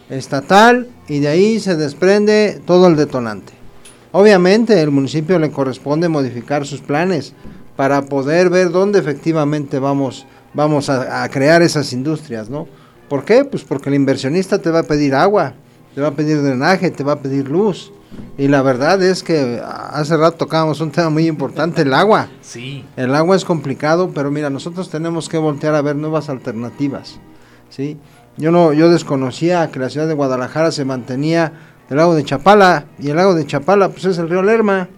Estatal y de ahí se desprende todo el detonante. Obviamente el municipio le corresponde modificar sus planes para poder ver dónde efectivamente vamos, vamos a, crear esas industrias, ¿no? ¿Por qué? Pues porque el inversionista te va a pedir agua, te va a pedir drenaje, te va a pedir luz. Y la verdad es que hace rato tocábamos un tema muy importante, el agua. Sí. El agua es complicado, pero mira, nosotros tenemos que voltear a ver nuevas alternativas, ¿sí? Yo no yo desconocía que la ciudad de Guadalajara se mantenía el lago de Chapala, y el lago de Chapala pues es el río Lerma,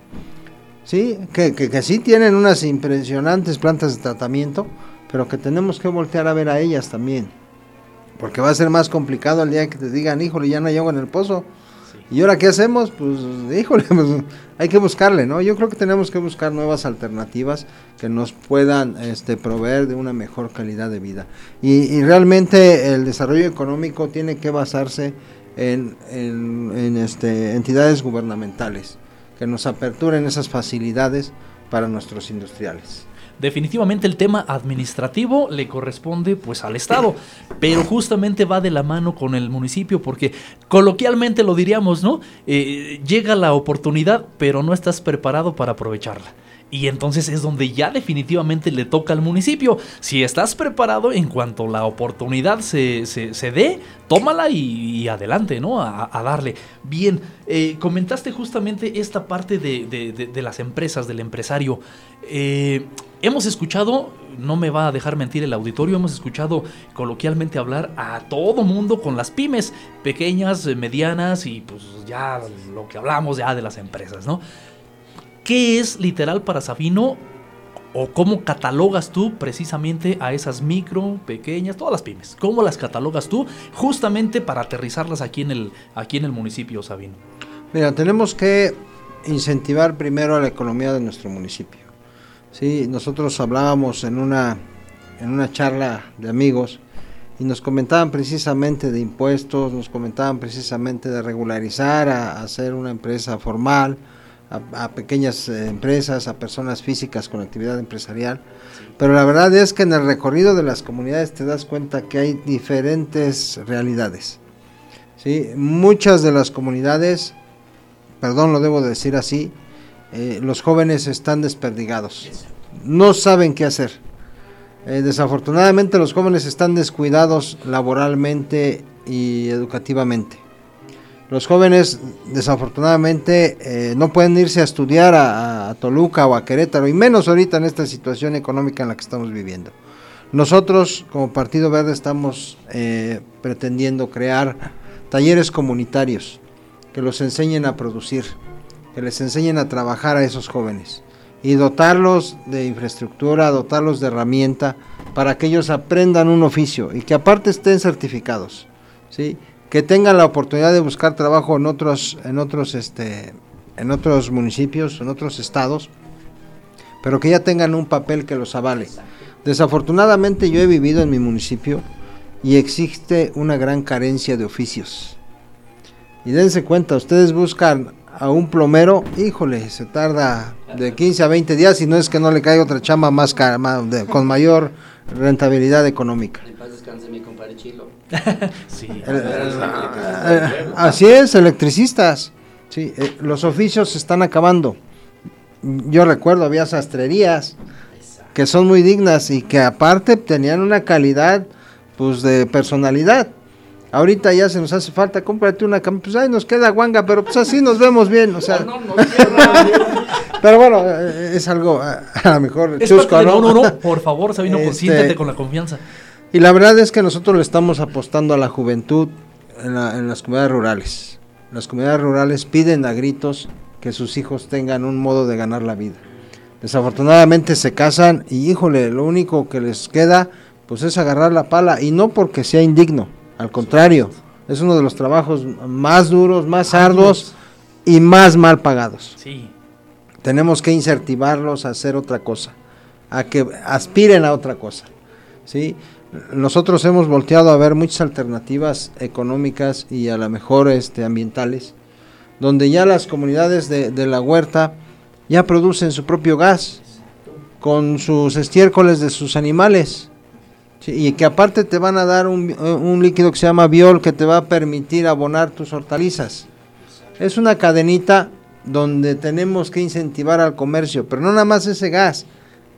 ¿sí? Que, que, sí tienen unas impresionantes plantas de tratamiento, pero que tenemos que voltear a ver a ellas también, porque va a ser más complicado el día que te digan, híjole, ya no hay agua en el pozo. ¿Y ahora qué hacemos? Pues, híjole, pues, hay que buscarle, ¿no? Yo creo que tenemos que buscar nuevas alternativas que nos puedan este, proveer de una mejor calidad de vida. Y, y realmente el desarrollo económico tiene que basarse en, este, entidades gubernamentales que nos aperturen esas facilidades para nuestros industriales. Definitivamente el tema administrativo le corresponde pues al Estado, pero justamente va de la mano con el municipio porque coloquialmente lo diríamos, ¿no? Eh, llega la oportunidad, pero no estás preparado para aprovecharla. Y entonces es donde ya definitivamente le toca al municipio. Si estás preparado en cuanto la oportunidad se, se, dé, tómala y, adelante, ¿no? A, darle. Bien, eh, comentaste justamente esta parte de, las empresas, del empresario. Eh, hemos escuchado, no me va a dejar mentir el auditorio, hemos escuchado coloquialmente hablar a todo mundo con las pymes, pequeñas, medianas y pues ya lo que hablamos ya de las empresas, ¿no? ¿Qué es literal para Sabino o cómo catalogas tú precisamente a esas micro, pequeñas, todas las pymes? ¿Cómo las catalogas tú justamente para aterrizarlas aquí en el, aquí en el municipio, Sabino? Mira, tenemos que incentivar primero a la economía de nuestro municipio. Sí, nosotros hablábamos en una, en una charla de amigos y nos comentaban precisamente de impuestos, nos comentaban precisamente de regularizar a, hacer una empresa formal, a, pequeñas eh, empresas, a personas físicas con actividad empresarial. Pero la verdad es que en el recorrido de las comunidades te das cuenta que hay diferentes realidades. ¿sí? Muchas de las comunidades, perdón, lo debo decir así, eh, los jóvenes están desperdigados. No saben qué hacer. Eh, desafortunadamente los jóvenes están descuidados laboralmente y educativamente. Los jóvenes desafortunadamente eh, no pueden irse a estudiar a, Toluca o a Querétaro, y menos ahorita en esta situación económica en la que estamos viviendo. Nosotros como Partido Verde estamos eh, pretendiendo crear talleres comunitarios que los enseñen a producir, que les enseñen a trabajar a esos jóvenes y dotarlos de infraestructura, dotarlos de herramienta para que ellos aprendan un oficio y que aparte estén certificados, ¿sí? Que tengan la oportunidad de buscar trabajo en otros, en otros, este, en otros municipios, en otros estados, pero que ya tengan un papel que los avale. Desafortunadamente yo he vivido en mi municipio y existe una gran carencia de oficios. Y dense cuenta, ustedes buscan a un plomero, híjole, se tarda de 15 a 20 días y no es que no le caiga otra chamba más, cara, con mayor rentabilidad económica. Sí. así es, electricistas. Sí, eh, los oficios se están acabando. Yo recuerdo, había sastrerías que son muy dignas y que aparte tenían una calidad pues de personalidad. Ahorita ya se nos hace falta, cómprate una cama, pues ahí nos queda guanga, pero pues así nos vemos bien, o sea. pero bueno, eh, es algo a, lo mejor chusco, ¿no? No, no, por favor, Sabino, este, consiéntete con la confianza. Y la verdad es que nosotros le estamos apostando a la juventud en, las comunidades rurales. Las comunidades rurales piden a gritos que sus hijos tengan un modo de ganar la vida. Desafortunadamente se casan y híjole, lo único que les queda pues es agarrar la pala y no porque sea indigno, al contrario, es uno de los trabajos más duros, más arduos y más mal pagados. Sí. Tenemos que incentivarlos a hacer otra cosa, a que aspiren a otra cosa. ¿sí? Nosotros hemos volteado a ver muchas alternativas económicas y a lo mejor este, ambientales, donde ya las comunidades de, la huerta ya producen su propio gas con sus estiércoles de sus animales. y que aparte te van a dar un, un, líquido que se llama biol que te va a permitir abonar tus hortalizas. Es una cadenita donde tenemos que incentivar al comercio, pero no nada más ese gas,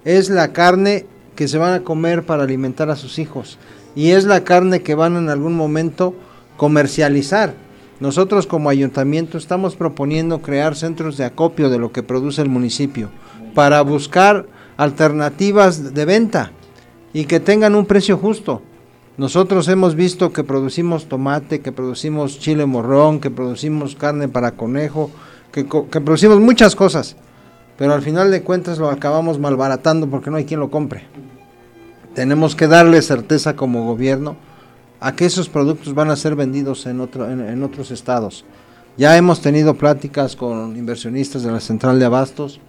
es la carne que se van a comer para alimentar a sus hijos. Y es la carne que van en algún momento comercializar. Nosotros como ayuntamiento estamos proponiendo crear centros de acopio de lo que produce el municipio para buscar alternativas de venta y que tengan un precio justo. Nosotros hemos visto que producimos tomate, que producimos chile morrón, que producimos carne para conejo, que, que producimos muchas cosas pero al final de cuentas lo acabamos malbaratando porque no hay quien lo compre. Tenemos que darle certeza como gobierno a que esos productos van a ser vendidos en, otro, en, otros estados. Ya hemos tenido pláticas con inversionistas de la central de abastos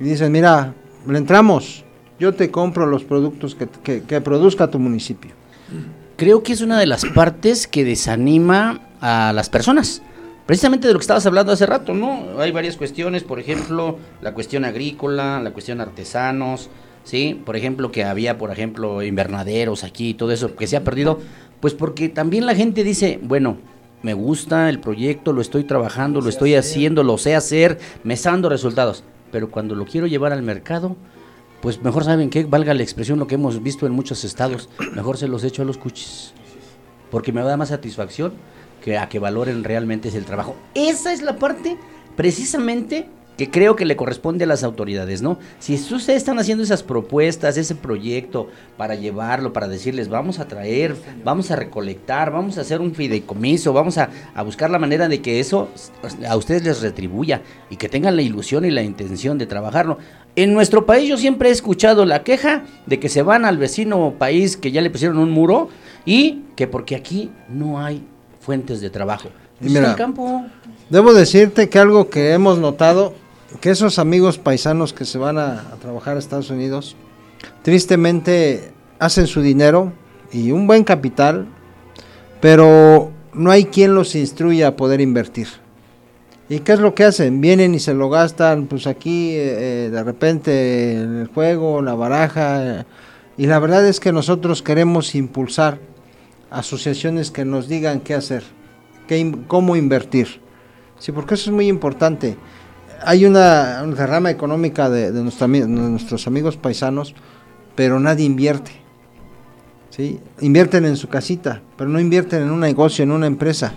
y dicen, mira, le entramos, yo te compro los productos que, que produzca tu municipio. Creo que es una de las partes que desanima a las personas precisamente de lo que estabas hablando hace rato, ¿no? Hay varias cuestiones, por ejemplo, la cuestión agrícola, la cuestión artesanos, ¿sí? Por ejemplo, que había, por ejemplo, invernaderos aquí y todo eso, que se ha perdido, pues porque también la gente dice, bueno, me gusta el proyecto, lo estoy trabajando, lo estoy haciendo, lo sé hacer, me está dando resultados, pero cuando lo quiero llevar al mercado, pues mejor saben que valga la expresión lo que hemos visto en muchos estados, mejor se los echo a los cuchis, porque me da más satisfacción que a que valoren realmente es el trabajo. Esa es la parte precisamente que creo que le corresponde a las autoridades, ¿no? Si ustedes están haciendo esas propuestas, ese proyecto para llevarlo, para decirles, vamos a traer, vamos a recolectar, vamos a hacer un fideicomiso, vamos a, a buscar la manera de que eso a ustedes les retribuya y que tengan la ilusión y la intención de trabajarlo. En nuestro país yo siempre he escuchado la queja de que se van al vecino país que ya le pusieron un muro y que porque aquí no hay fuentes de trabajo. Mira, campo. Debo decirte que algo que hemos notado, que esos amigos paisanos que se van a, trabajar a Estados Unidos, tristemente hacen su dinero y un buen capital, pero no hay quien los instruya a poder invertir. ¿Y qué es lo que hacen? Vienen y se lo gastan, pues aquí eh, eh, de repente en el juego, la baraja. Eh, y la verdad es que nosotros queremos impulsar asociaciones que nos digan qué hacer, cómo invertir. Sí, porque eso es muy importante. Hay una, derrama económica de, nuestros amigos paisanos, pero nadie invierte. ¿sí? Invierten en su casita, pero no invierten en un negocio, en una empresa.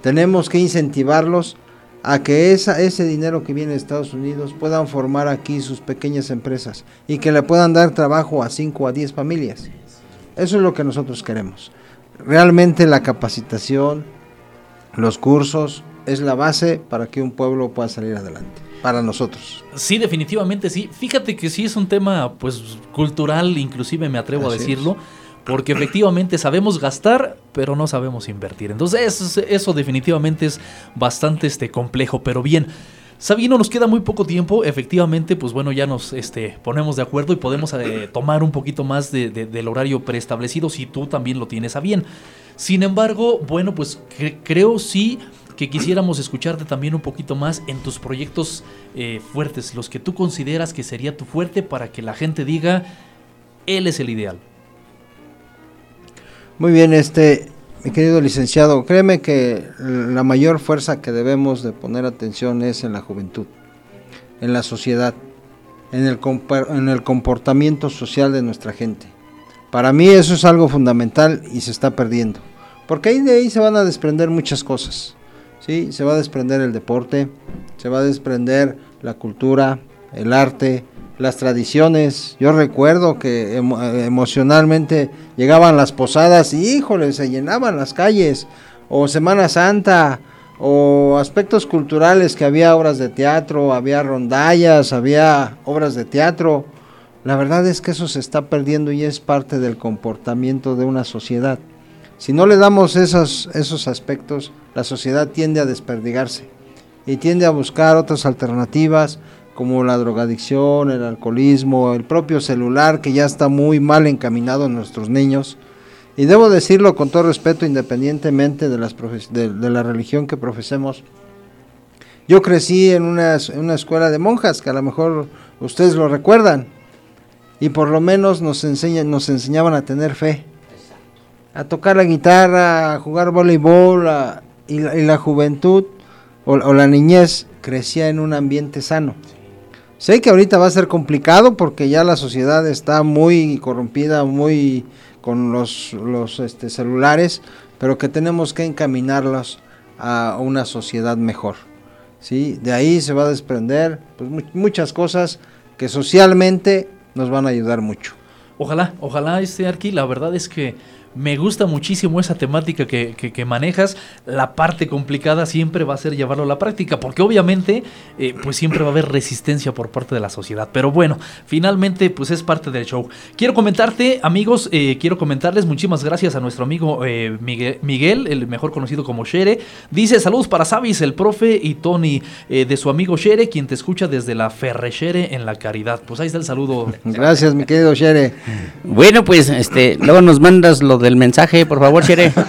Tenemos que incentivarlos a que ese dinero que viene de Estados Unidos puedan formar aquí sus pequeñas empresas y que le puedan dar trabajo a 5 a 10 familias. Eso es lo que nosotros queremos. Realmente la capacitación, los cursos, es la base para que un pueblo pueda salir adelante. Para nosotros. Sí, definitivamente sí. Fíjate que sí es un tema pues cultural, inclusive me atrevo a decirlo. Porque efectivamente sabemos gastar, pero no sabemos invertir. Entonces eso, definitivamente es bastante este, complejo, pero bien. Sabino, nos queda muy poco tiempo. Efectivamente, pues bueno, ya nos este, ponemos de acuerdo y podemos eh, tomar un poquito más del horario preestablecido si tú también lo tienes a bien. Sin embargo, bueno, pues creo sí que quisiéramos escucharte también un poquito más en tus proyectos eh, fuertes, los que tú consideras que sería tu fuerte para que la gente diga, él es el ideal. Muy bien, este, mi querido licenciado, créeme que la mayor fuerza que debemos de poner atención es en la juventud, en la sociedad, en el, en el comportamiento social de nuestra gente. Para mí eso es algo fundamental y se está perdiendo, porque ahí de ahí se van a desprender muchas cosas. ¿sí? Se va a desprender el deporte, se va a desprender la cultura, el arte, las tradiciones. Yo recuerdo que eh, emocionalmente llegaban las posadas y híjole, se llenaban las calles, o Semana Santa, o aspectos culturales que había obras de teatro, había rondallas, había obras de teatro. La verdad es que eso se está perdiendo y es parte del comportamiento de una sociedad. Si no le damos esos, esos aspectos, la sociedad tiende a desperdigarse y tiende a buscar otras alternativas, como la drogadicción, el alcoholismo, el propio celular que ya está muy mal encaminado en nuestros niños. Y debo decirlo con todo respeto, independientemente de, las de, la religión que profesemos. Yo crecí en una, una, escuela de monjas, que a lo mejor ustedes lo recuerdan, y por lo menos nos, enseñan, nos enseñaban a tener fe, a tocar la guitarra, a jugar voleibol, y, la, juventud o, o la niñez crecía en un ambiente sano. Sé que ahorita va a ser complicado porque ya la sociedad está muy corrompida, muy con los, los este, celulares, pero que tenemos que encaminarlos a una sociedad mejor. ¿sí? De ahí se va a desprender pues, muchas cosas que socialmente nos van a ayudar mucho. Ojalá, ojalá este Arqui, la verdad es que me gusta muchísimo esa temática que, manejas. La parte complicada siempre va a ser llevarlo a la práctica, porque obviamente eh, pues siempre va a haber resistencia por parte de la sociedad. Pero bueno, finalmente pues es parte del show. Quiero comentarte, amigos, eh, quiero comentarles muchísimas gracias a nuestro amigo eh, Miguel, el mejor conocido como Shere. Dice saludos para Sabis, el profe y Tony, de su amigo Shere, quien te escucha desde la Ferrechere en la Caridad. Pues ahí está el saludo. Gracias, mi querido Shere. Bueno, pues este, luego nos mandas lo del mensaje, por favor, Chere.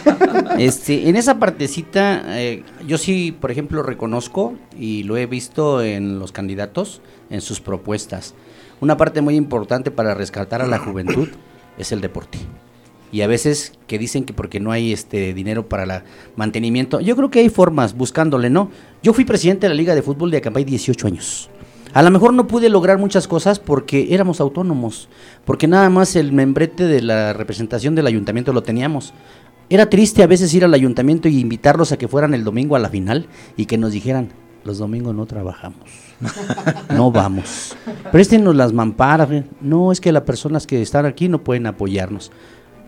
Este, en esa partecita, eh, yo sí, por ejemplo, reconozco y lo he visto en los candidatos, en sus propuestas. Una parte muy importante para rescatar a la juventud es el deporte. Y a veces que dicen que porque no hay este dinero para el mantenimiento, yo creo que hay formas buscándole, ¿no? Yo fui presidente de la Liga de Fútbol de Acampay 18 años. A lo mejor no pude lograr muchas cosas porque éramos autónomos, porque nada más el membrete de la representación del ayuntamiento lo teníamos. Era triste a veces ir al ayuntamiento y invitarlos a que fueran el domingo a la final y que nos dijeran, los domingos no trabajamos, no vamos, préstenos las mamparas, no es que las personas que están aquí no pueden apoyarnos.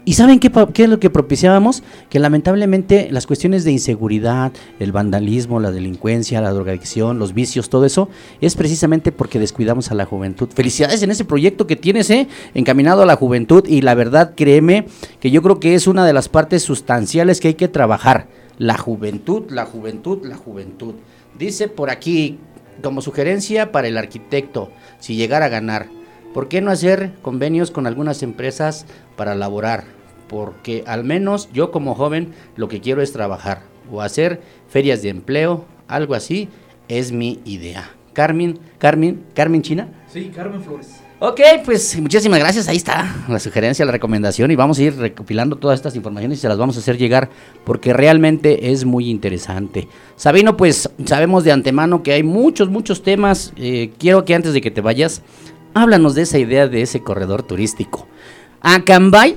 ¿Y saben qué, es lo que propiciábamos? Que lamentablemente las cuestiones de inseguridad, el vandalismo, la delincuencia, la drogadicción, los vicios, todo eso, es precisamente porque descuidamos a la juventud. Felicidades en ese proyecto que tienes, ¿eh? encaminado a la juventud y la verdad, créeme, que yo creo que es una de las partes sustanciales que hay que trabajar. La juventud, la juventud, la juventud. Dice por aquí, como sugerencia para el arquitecto, si llegara a ganar, ¿por qué no hacer convenios con algunas empresas para laborar? porque al menos yo como joven lo que quiero es trabajar o hacer ferias de empleo, algo así, es mi idea. Carmen, Carmen, Carmen China. Sí, Carmen Flores. Ok, pues muchísimas gracias. Ahí está la sugerencia, la recomendación y vamos a ir recopilando todas estas informaciones y se las vamos a hacer llegar porque realmente es muy interesante. Sabino, pues sabemos de antemano que hay muchos, muchos temas. Eh, quiero que antes de que te vayas, háblanos de esa idea de ese corredor turístico. Acambay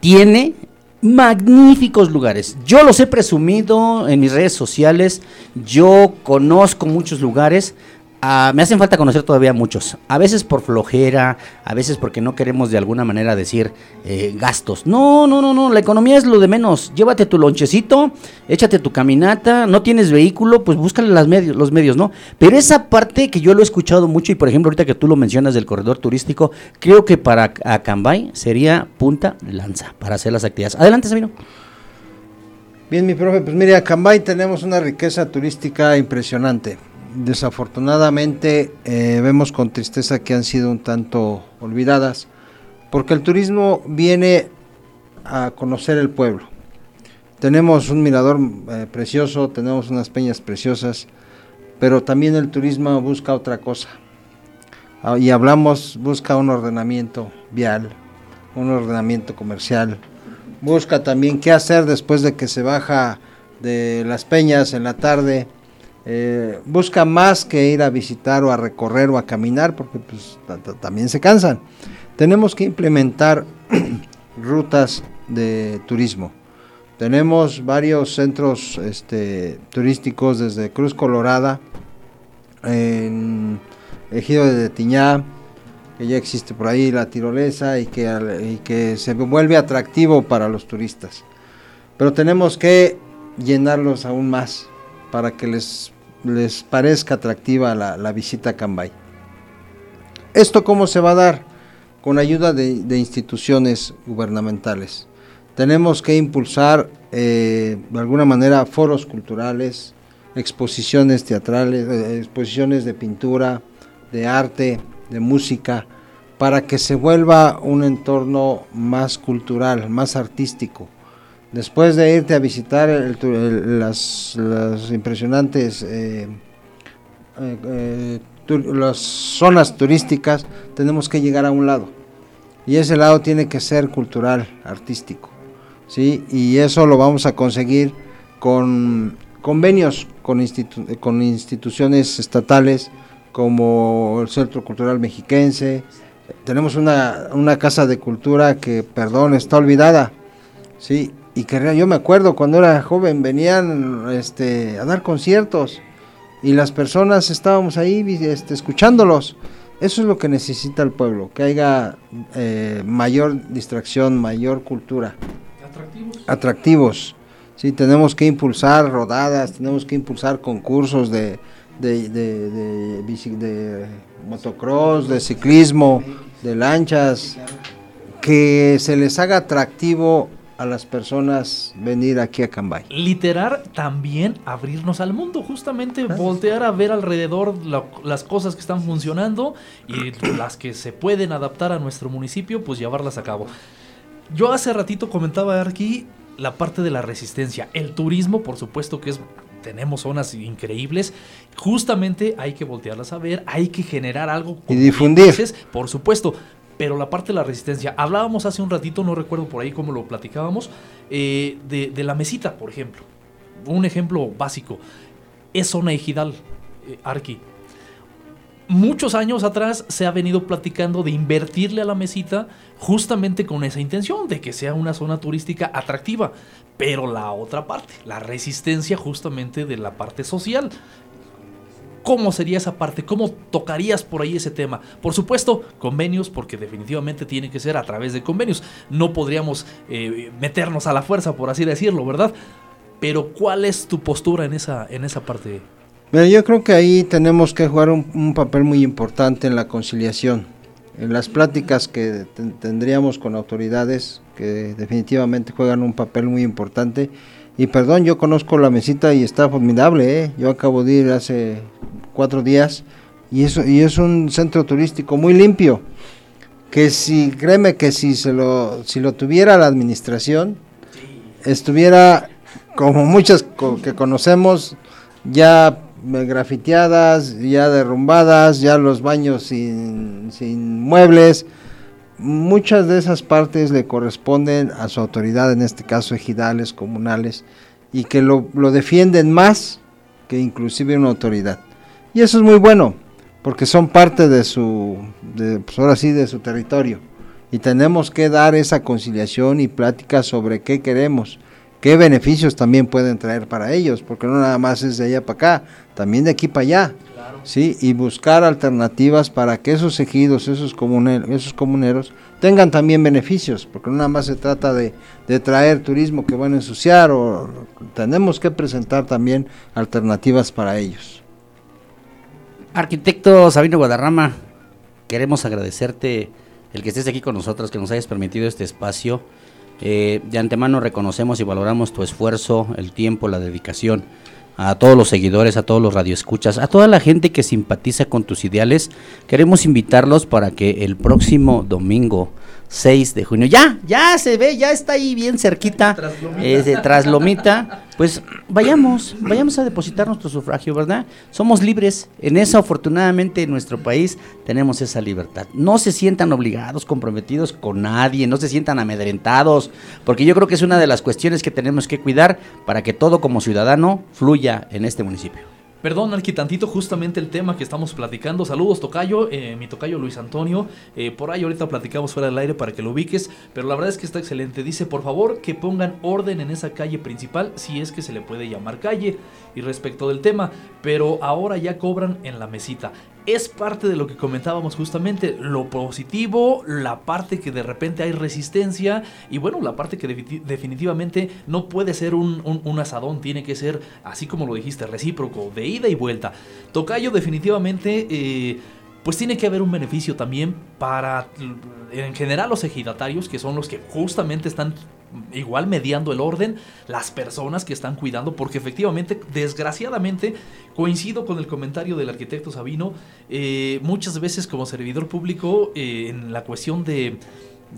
tiene magníficos lugares. Yo los he presumido en mis redes sociales, yo conozco muchos lugares, Ah, me hacen falta conocer todavía muchos. A veces por flojera, a veces porque no queremos de alguna manera decir eh, gastos. No, no, no, no. La economía es lo de menos. Llévate tu lonchecito, échate tu caminata. No tienes vehículo, pues búscale las medios, los medios, ¿no? Pero esa parte que yo lo he escuchado mucho y por ejemplo ahorita que tú lo mencionas del corredor turístico, creo que para Acambay sería punta lanza para hacer las actividades. Adelante, Sabino. Bien, mi profe, pues mire, Acambay tenemos una riqueza turística impresionante desafortunadamente eh, vemos con tristeza que han sido un tanto olvidadas, porque el turismo viene a conocer el pueblo. Tenemos un mirador eh, precioso, tenemos unas peñas preciosas, pero también el turismo busca otra cosa. Ah, y hablamos, busca un ordenamiento vial, un ordenamiento comercial, busca también qué hacer después de que se baja de las peñas en la tarde, eh, busca más que ir a visitar o a recorrer o a caminar porque pues, también se cansan. Tenemos que implementar rutas de turismo. Tenemos varios centros este, turísticos desde Cruz Colorada, en Ejido de Tiñá, que ya existe por ahí la tirolesa y que, y que se vuelve atractivo para los turistas. Pero tenemos que llenarlos aún más para que les, les parezca atractiva la, visita a Cambay. ¿Esto cómo se va a dar? Con ayuda de, instituciones gubernamentales. Tenemos que impulsar eh, de alguna manera foros culturales, exposiciones teatrales, eh, exposiciones de pintura, de arte, de música, para que se vuelva un entorno más cultural, más artístico Después de irte a visitar las, impresionantes eh, eh, eh, las zonas turísticas, tenemos que llegar a un lado. Y ese lado tiene que ser cultural, artístico. ¿sí? Y eso lo vamos a conseguir con convenios con, con instituciones estatales como el Centro Cultural Mexiquense. Tenemos una, una casa de cultura que, perdón, está olvidada. ¿sí? Y que yo me acuerdo cuando era joven venían este, a dar conciertos y las personas estábamos ahí este, escuchándolos. Eso es lo que necesita el pueblo, que haya eh, mayor distracción, mayor cultura. Atractivos. Atractivos. Sí, tenemos que impulsar rodadas, tenemos que impulsar concursos de, de, de, de, de motocross, de ciclismo, de lanchas, que se les haga atractivo a las personas venir aquí a Cambay. Literar también abrirnos al mundo, justamente voltear a ver alrededor las cosas que están funcionando y las que se pueden adaptar a nuestro municipio, pues llevarlas a cabo. Yo hace ratito comentaba aquí la parte de la resistencia, el turismo, por supuesto que es tenemos zonas increíbles. Justamente hay que voltearlas a ver, hay que generar algo. Y difundir. por supuesto pero la parte de la resistencia. Hablábamos hace un ratito, no recuerdo por ahí cómo lo platicábamos, eh, de, la mesita, por ejemplo. Un ejemplo básico. Es zona ejidal, eh, Arqui. Muchos años atrás se ha venido platicando de invertirle a la mesita justamente con esa intención, de que sea una zona turística atractiva. Pero la otra parte, la resistencia justamente de la parte social. ¿Cómo sería esa parte? ¿Cómo tocarías por ahí ese tema? Por supuesto, convenios, porque definitivamente tiene que ser a través de convenios. No podríamos eh, meternos a la fuerza, por así decirlo, ¿verdad? Pero ¿cuál es tu postura en esa, en esa parte? yo creo que ahí tenemos que jugar un, papel muy importante en la conciliación. En las pláticas que tendríamos con autoridades, que definitivamente juegan un papel muy importante, y perdón, yo conozco la mesita y está formidable, ¿eh? Yo acabo de ir hace cuatro días y, eso, y es un centro turístico muy limpio. que si, créeme que si se lo, si lo tuviera la administración, estuviera como muchas que conocemos, ya grafiteadas, ya derrumbadas, ya los baños sin, sin muebles. Muchas de esas partes le corresponden a su autoridad, en este caso ejidales, comunales, y que lo, lo defienden más que inclusive una autoridad. Y eso es muy bueno, porque son parte de su, de, pues ahora sí, de su territorio. Y tenemos que dar esa conciliación y plática sobre qué queremos qué beneficios también pueden traer para ellos, porque no nada más es de allá para acá, también de aquí para allá. ¿Sí? Y buscar alternativas para que esos ejidos, esos, comuneros, esos comuneros, tengan también beneficios, porque no nada más se trata de, de traer turismo que van a ensuciar, o tenemos que presentar también alternativas para ellos. Arquitecto Sabino Guadarrama, queremos agradecerte el que estés aquí con nosotros, que nos hayas permitido este espacio eh, de antemano reconocemos y valoramos tu esfuerzo, el tiempo, la dedicación a todos los seguidores, a todos los radioescuchas, a toda la gente que simpatiza con tus ideales. Queremos invitarlos para que el próximo domingo 6 de junio. Ya, ya se ve, ya está ahí bien cerquita. Eh, de Traslomita. Pues vayamos, vayamos a depositar nuestro sufragio, ¿verdad? Somos libres. En eso, afortunadamente, en nuestro país tenemos esa libertad. No se sientan obligados, comprometidos con nadie, no se sientan amedrentados, porque yo creo que es una de las cuestiones que tenemos que cuidar para que todo como ciudadano fluya en este municipio. Perdón, Arquitantito, justamente el tema que estamos platicando. Saludos, Tocayo, eh, mi Tocayo Luis Antonio. Eh, por ahí ahorita platicamos fuera del aire para que lo ubiques, pero la verdad es que está excelente. Dice, por favor, que pongan orden en esa calle principal, si es que se le puede llamar calle. Y respecto del tema, pero ahora ya cobran en la mesita es parte de lo que comentábamos justamente, lo positivo, la parte que de repente hay resistencia y bueno, la parte que definitivamente no puede ser un, asadón, tiene que ser, así como lo dijiste, recíproco, de ida y vuelta. Tocayo definitivamente... Eh, pues tiene que haber un beneficio también para, en general, los ejidatarios, que son los que justamente están igual mediando el orden, las personas que están cuidando, porque efectivamente, desgraciadamente, coincido con el comentario del arquitecto Sabino, eh, muchas veces como servidor público, eh, en la cuestión de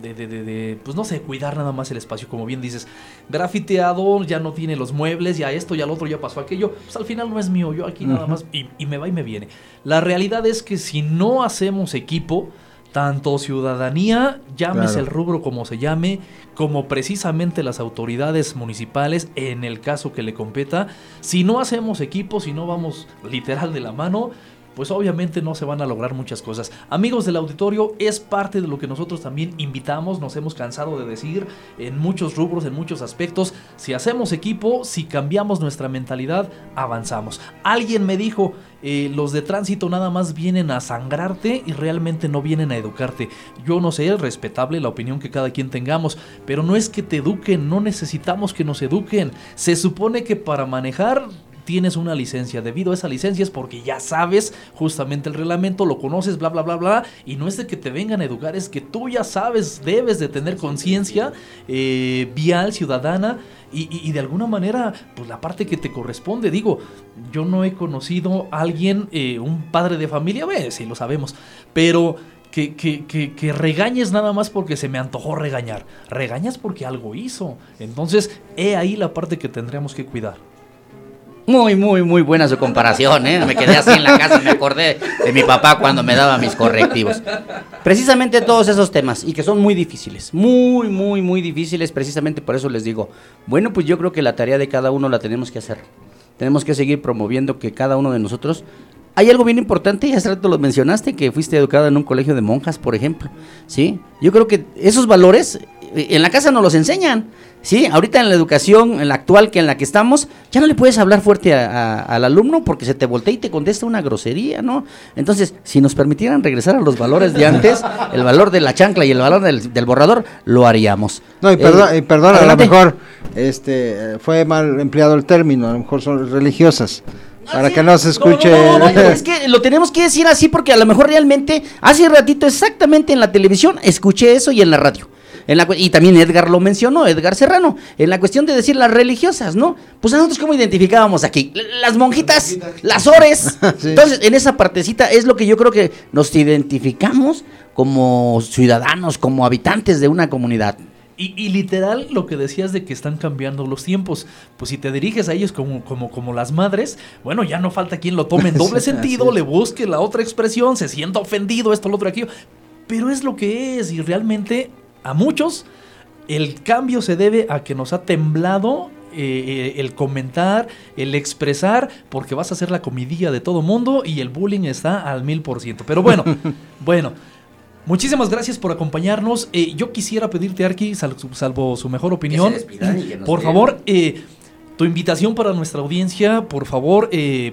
de, de, de, pues no sé, cuidar nada más el espacio, como bien dices, grafiteado, ya no tiene los muebles, ya esto, ya lo otro, ya pasó aquello, pues al final no es mío, yo aquí nada más, y, y, me va y me viene. La realidad es que si no hacemos equipo, tanto ciudadanía, llámese el rubro como se llame, como precisamente las autoridades municipales, en el caso que le competa, si no hacemos equipo, si no vamos literal de la mano, pues obviamente no se van a lograr muchas cosas. Amigos del auditorio, es parte de lo que nosotros también invitamos, nos hemos cansado de decir en muchos rubros, en muchos aspectos, si hacemos equipo, si cambiamos nuestra mentalidad, avanzamos. Alguien me dijo, eh, los de tránsito nada más vienen a sangrarte y realmente no vienen a educarte. Yo no sé, es respetable la opinión que cada quien tengamos, pero no es que te eduquen, no necesitamos que nos eduquen. Se supone que para manejar tienes una licencia. Debido a esa licencia es porque ya sabes justamente el reglamento, lo conoces, bla, bla, bla, bla. Y no es de que te vengan a educar, es que tú ya sabes, debes de tener conciencia eh, vial, ciudadana. Y, de alguna manera, pues la parte que te corresponde, digo, yo no he conocido a alguien, eh, un padre de familia, ve, sí lo sabemos, pero que, que, que, que, regañes nada más porque se me antojó regañar. Regañas porque algo hizo. Entonces, he ahí la parte que tendríamos que cuidar. Muy, muy, muy buena su comparación, ¿eh? Me quedé así en la casa y me acordé de mi papá cuando me daba mis correctivos. Precisamente todos esos temas, y que son muy difíciles, muy, muy, muy difíciles, precisamente por eso les digo, bueno, pues yo creo que la tarea de cada uno la tenemos que hacer. Tenemos que seguir promoviendo que cada uno de nosotros... Hay algo bien importante, y hace rato lo mencionaste, que fuiste educado en un colegio de monjas, por ejemplo, ¿sí? Yo creo que esos valores eh, en la casa nos los enseñan. Sí, ahorita en la educación, en la actual que en la que estamos, ya no le puedes hablar fuerte al alumno porque se te voltea y te contesta una grosería, ¿no? Entonces, si nos permitieran regresar a los valores de antes, el valor de la chancla y el valor del, borrador, lo haríamos. No, y, perdón, eh, a lo mejor este, fue mal empleado el término, a lo mejor son religiosas. Para que no se escuche. No, no, es que lo tenemos que decir así porque a lo mejor realmente hace ratito exactamente en la televisión escuché eso y en la radio. En la, y también Edgar lo mencionó, Edgar Serrano, en la cuestión de decir las religiosas, ¿no? Pues nosotros cómo identificábamos aquí, las monjitas, las ores. Entonces, en esa partecita es lo que yo creo que nos identificamos como ciudadanos, como habitantes de una comunidad. Y, literal lo que decías de que están cambiando los tiempos, pues si te diriges a ellos como, como, como las madres, bueno, ya no falta quien lo tome en doble sentido, le busque la otra expresión, se sienta ofendido, esto, lo otro, aquello, pero es lo que es y realmente a muchos el cambio se debe a que nos ha temblado eh, el comentar, el expresar, porque vas a ser la comidilla de todo mundo y el bullying está al mil por ciento. Pero bueno, bueno. Muchísimas gracias por acompañarnos. Eh, yo quisiera pedirte, Arki, salvo su mejor opinión, por favor, eh, tu invitación para nuestra audiencia, por favor, eh,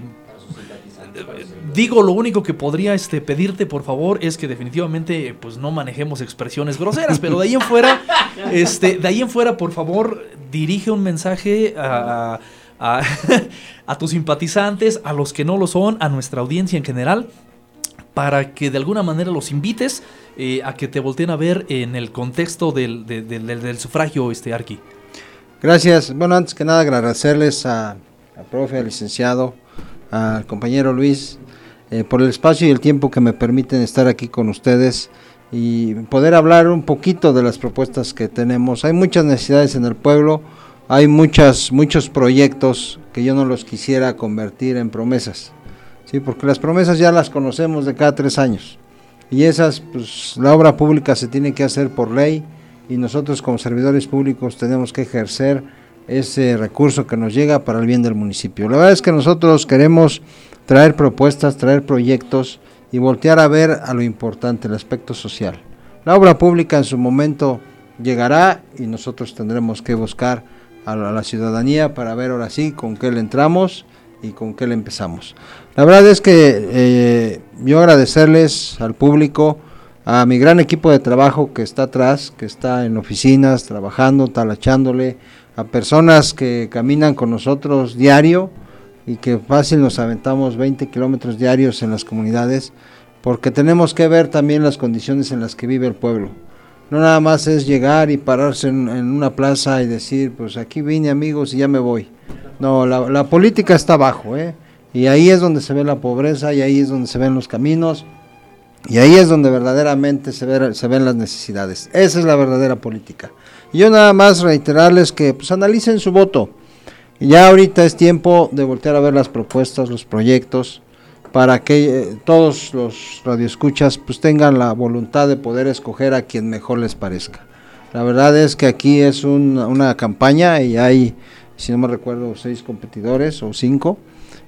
digo lo único que podría este, pedirte, por favor, es que definitivamente pues no manejemos expresiones groseras, pero de ahí en fuera, este, de ahí en fuera, por favor, dirige un mensaje a, a tus simpatizantes, a los que no lo son, a nuestra audiencia en general para que de alguna manera los invites eh, a que te volteen a ver en el contexto del, del, sufragio, este Arqui. Gracias. Bueno, antes que nada agradecerles a, al profe, al licenciado, al compañero Luis, eh, por el espacio y el tiempo que me permiten estar aquí con ustedes y poder hablar un poquito de las propuestas que tenemos. Hay muchas necesidades en el pueblo, hay muchas, muchos proyectos que yo no los quisiera convertir en promesas ¿sí? porque las promesas ya las conocemos de cada tres años. Y esas, pues la obra pública se tiene que hacer por ley y nosotros como servidores públicos tenemos que ejercer ese recurso que nos llega para el bien del municipio. La verdad es que nosotros queremos traer propuestas, traer proyectos y voltear a ver a lo importante, el aspecto social. La obra pública en su momento llegará y nosotros tendremos que buscar a la ciudadanía para ver ahora sí con qué le entramos y con qué le empezamos. La verdad es que eh, yo agradecerles al público, a mi gran equipo de trabajo que está atrás, que está en oficinas, trabajando, talachándole, a personas que caminan con nosotros diario y que fácil nos aventamos 20 kilómetros diarios en las comunidades, porque tenemos que ver también las condiciones en las que vive el pueblo. No nada más es llegar y pararse en una plaza y decir, pues aquí vine amigos y ya me voy no, la, política está abajo, ¿eh? Y ahí es donde se ve la pobreza, y ahí es donde se ven los caminos, y ahí es donde verdaderamente se, ve, se ven las necesidades. Esa es la verdadera política. Y yo nada más reiterarles que pues analicen su voto. Ya ahorita es tiempo de voltear a ver las propuestas, los proyectos, para que eh, todos los radioescuchas pues tengan la voluntad de poder escoger a quien mejor les parezca. La verdad es que aquí es una campaña y hay si no me recuerdo, seis competidores o cinco.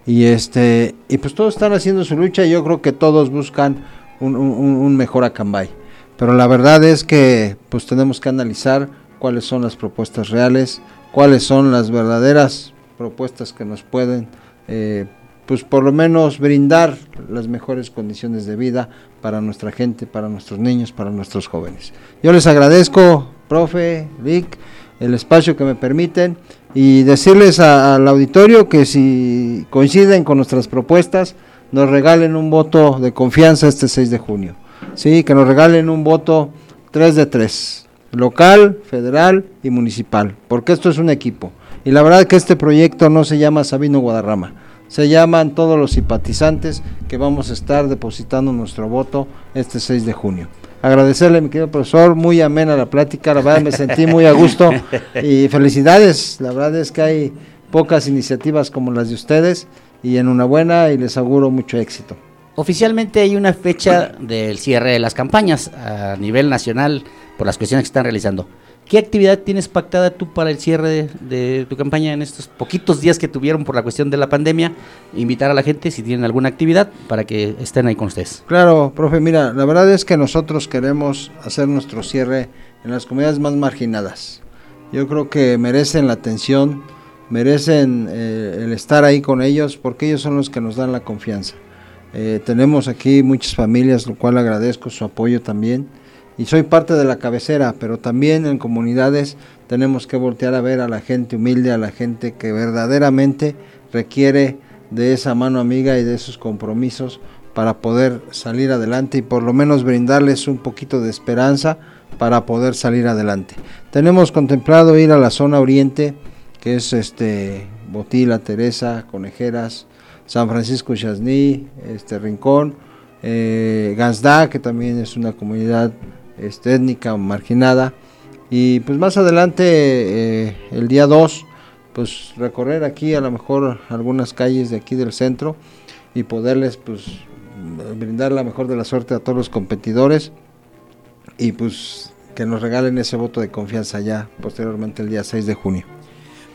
Y este y pues todos están haciendo su lucha y yo creo que todos buscan un, mejor Acambay. Pero la verdad es que pues tenemos que analizar cuáles son las propuestas reales, cuáles son las verdaderas propuestas que nos pueden eh, pues por lo menos brindar las mejores condiciones de vida para nuestra gente, para nuestros niños, para nuestros jóvenes. Yo les agradezco, profe, Vic, el espacio que me permiten y decirles al auditorio que si coinciden con nuestras propuestas, nos regalen un voto de confianza este 6 de junio. Sí, que nos regalen un voto 3 de 3, local, federal y municipal, porque esto es un equipo. Y la verdad que este proyecto no se llama Sabino Guadarrama, se llaman todos los simpatizantes que vamos a estar depositando nuestro voto este 6 de junio agradecerle, mi querido profesor, muy amena la plática, la verdad me sentí muy a gusto y felicidades, la verdad es que hay pocas iniciativas como las de ustedes y enhorabuena y les auguro mucho éxito. Oficialmente hay una fecha del cierre de las campañas a nivel nacional por las cuestiones que están realizando. ¿Qué actividad tienes pactada tú para el cierre de, tu campaña en estos poquitos días que tuvieron por la cuestión de la pandemia? Invitar a la gente si tienen alguna actividad para que estén ahí con ustedes. Claro, profe, mira, la verdad es que nosotros queremos hacer nuestro cierre en las comunidades más marginadas. Yo creo que merecen la atención, merecen eh, el estar ahí con ellos porque ellos son los que nos dan la confianza. Eh, tenemos aquí muchas familias, lo cual agradezco su apoyo también y soy parte de la cabecera, pero también en comunidades tenemos que voltear a ver a la gente humilde, a la gente que verdaderamente requiere de esa mano amiga y de esos compromisos para poder salir adelante y por lo menos brindarles un poquito de esperanza para poder salir adelante. Tenemos contemplado ir a la zona oriente, que es este Botila, Teresa, Conejeras, San Francisco Chasní, este Rincón, eh, Gansda, que también es una comunidad este, étnica marginada. Y pues más adelante, eh, el día 2, pues recorrer aquí a lo mejor algunas calles de aquí del centro y poderles pues brindar la mejor de la suerte a todos los competidores y pues que nos regalen ese voto de confianza ya posteriormente el día 6 de junio.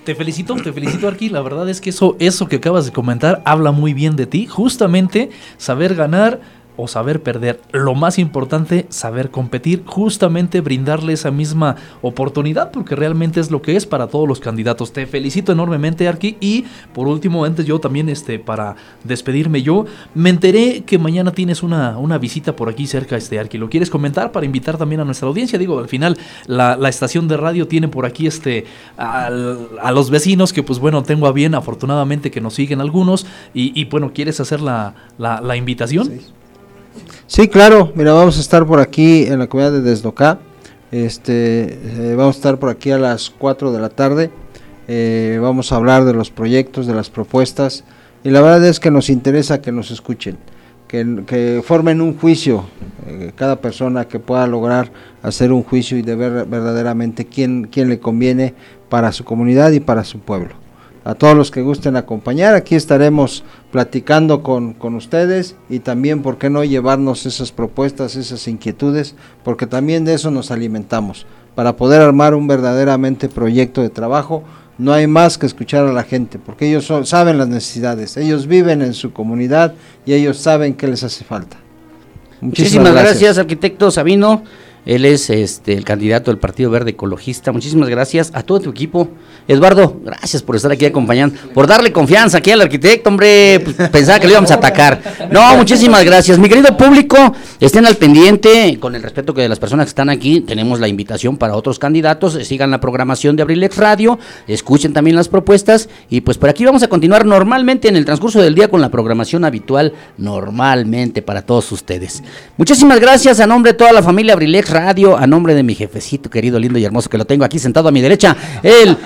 Te felicito, te felicito Arqui, la verdad es que eso, eso que acabas de comentar habla muy bien de ti, justamente saber ganar o saber perder. Lo más importante, saber competir, justamente brindarle esa misma oportunidad, porque realmente es lo que es para todos los candidatos. Te felicito enormemente, Arki. Y por último, antes yo también, este, para despedirme yo, me enteré que mañana tienes una, una visita por aquí cerca, este, Arki. ¿Lo quieres comentar para invitar también a nuestra audiencia? Digo, al final, la, estación de radio tiene por aquí este, a los vecinos que, pues bueno, tengo a bien, afortunadamente, que nos siguen algunos. Y, bueno, ¿quieres hacer la, la, invitación? Sí, claro, mira, vamos a estar por aquí en la comunidad de Desdocá. Este, eh, vamos a estar por aquí a las 4 de la tarde. Eh, vamos a hablar de los proyectos, de las propuestas. Y la verdad es que nos interesa que nos escuchen, que, formen un juicio, eh, cada persona que pueda lograr hacer un juicio y de ver verdaderamente quién, quién le conviene para su comunidad y para su pueblo a todos los que gusten acompañar. Aquí estaremos platicando con, con, ustedes y también, ¿por qué no llevarnos esas propuestas, esas inquietudes? Porque también de eso nos alimentamos. Para poder armar un verdaderamente proyecto de trabajo, no hay más que escuchar a la gente, porque ellos saben las necesidades, ellos viven en su comunidad y ellos saben qué les hace falta. Muchísimas, gracias, arquitecto Sabino. Él es este, el candidato del Partido Verde Ecologista. Muchísimas gracias a todo tu equipo. Eduardo, gracias por estar aquí acompañando, por darle confianza aquí al arquitecto, hombre. Pues, pensaba que lo íbamos a atacar. No, muchísimas gracias. Mi querido público, estén al pendiente. Con el respeto que de las personas que están aquí, tenemos la invitación para otros candidatos. Sigan la programación de Abrilex Radio, escuchen también las propuestas. Y pues por aquí vamos a continuar normalmente en el transcurso del día con la programación habitual, normalmente para todos ustedes. Muchísimas gracias a nombre de toda la familia Abrilex Radio, a nombre de mi jefecito querido, lindo y hermoso que lo tengo aquí sentado a mi derecha, el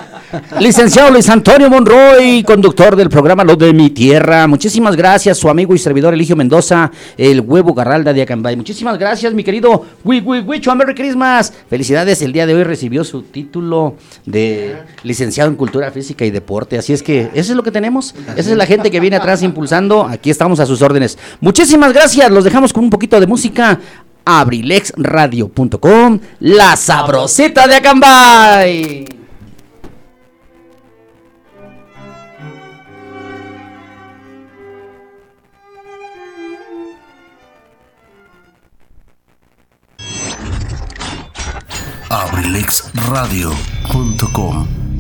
Licenciado Luis Antonio Monroy, conductor del programa Lo de mi Tierra. Muchísimas gracias, su amigo y servidor Eligio Mendoza, el huevo Garralda de Acambay. Muchísimas gracias, mi querido Wicho, Merry Christmas. Felicidades, el día de hoy recibió su título de licenciado en Cultura Física y Deporte. Así es que eso es lo que tenemos. Esa es la gente que viene atrás impulsando. Aquí estamos a sus órdenes. Muchísimas gracias, los dejamos con un poquito de música abrilexradio.com, la sabrosita de Acambay. abrilexradio.com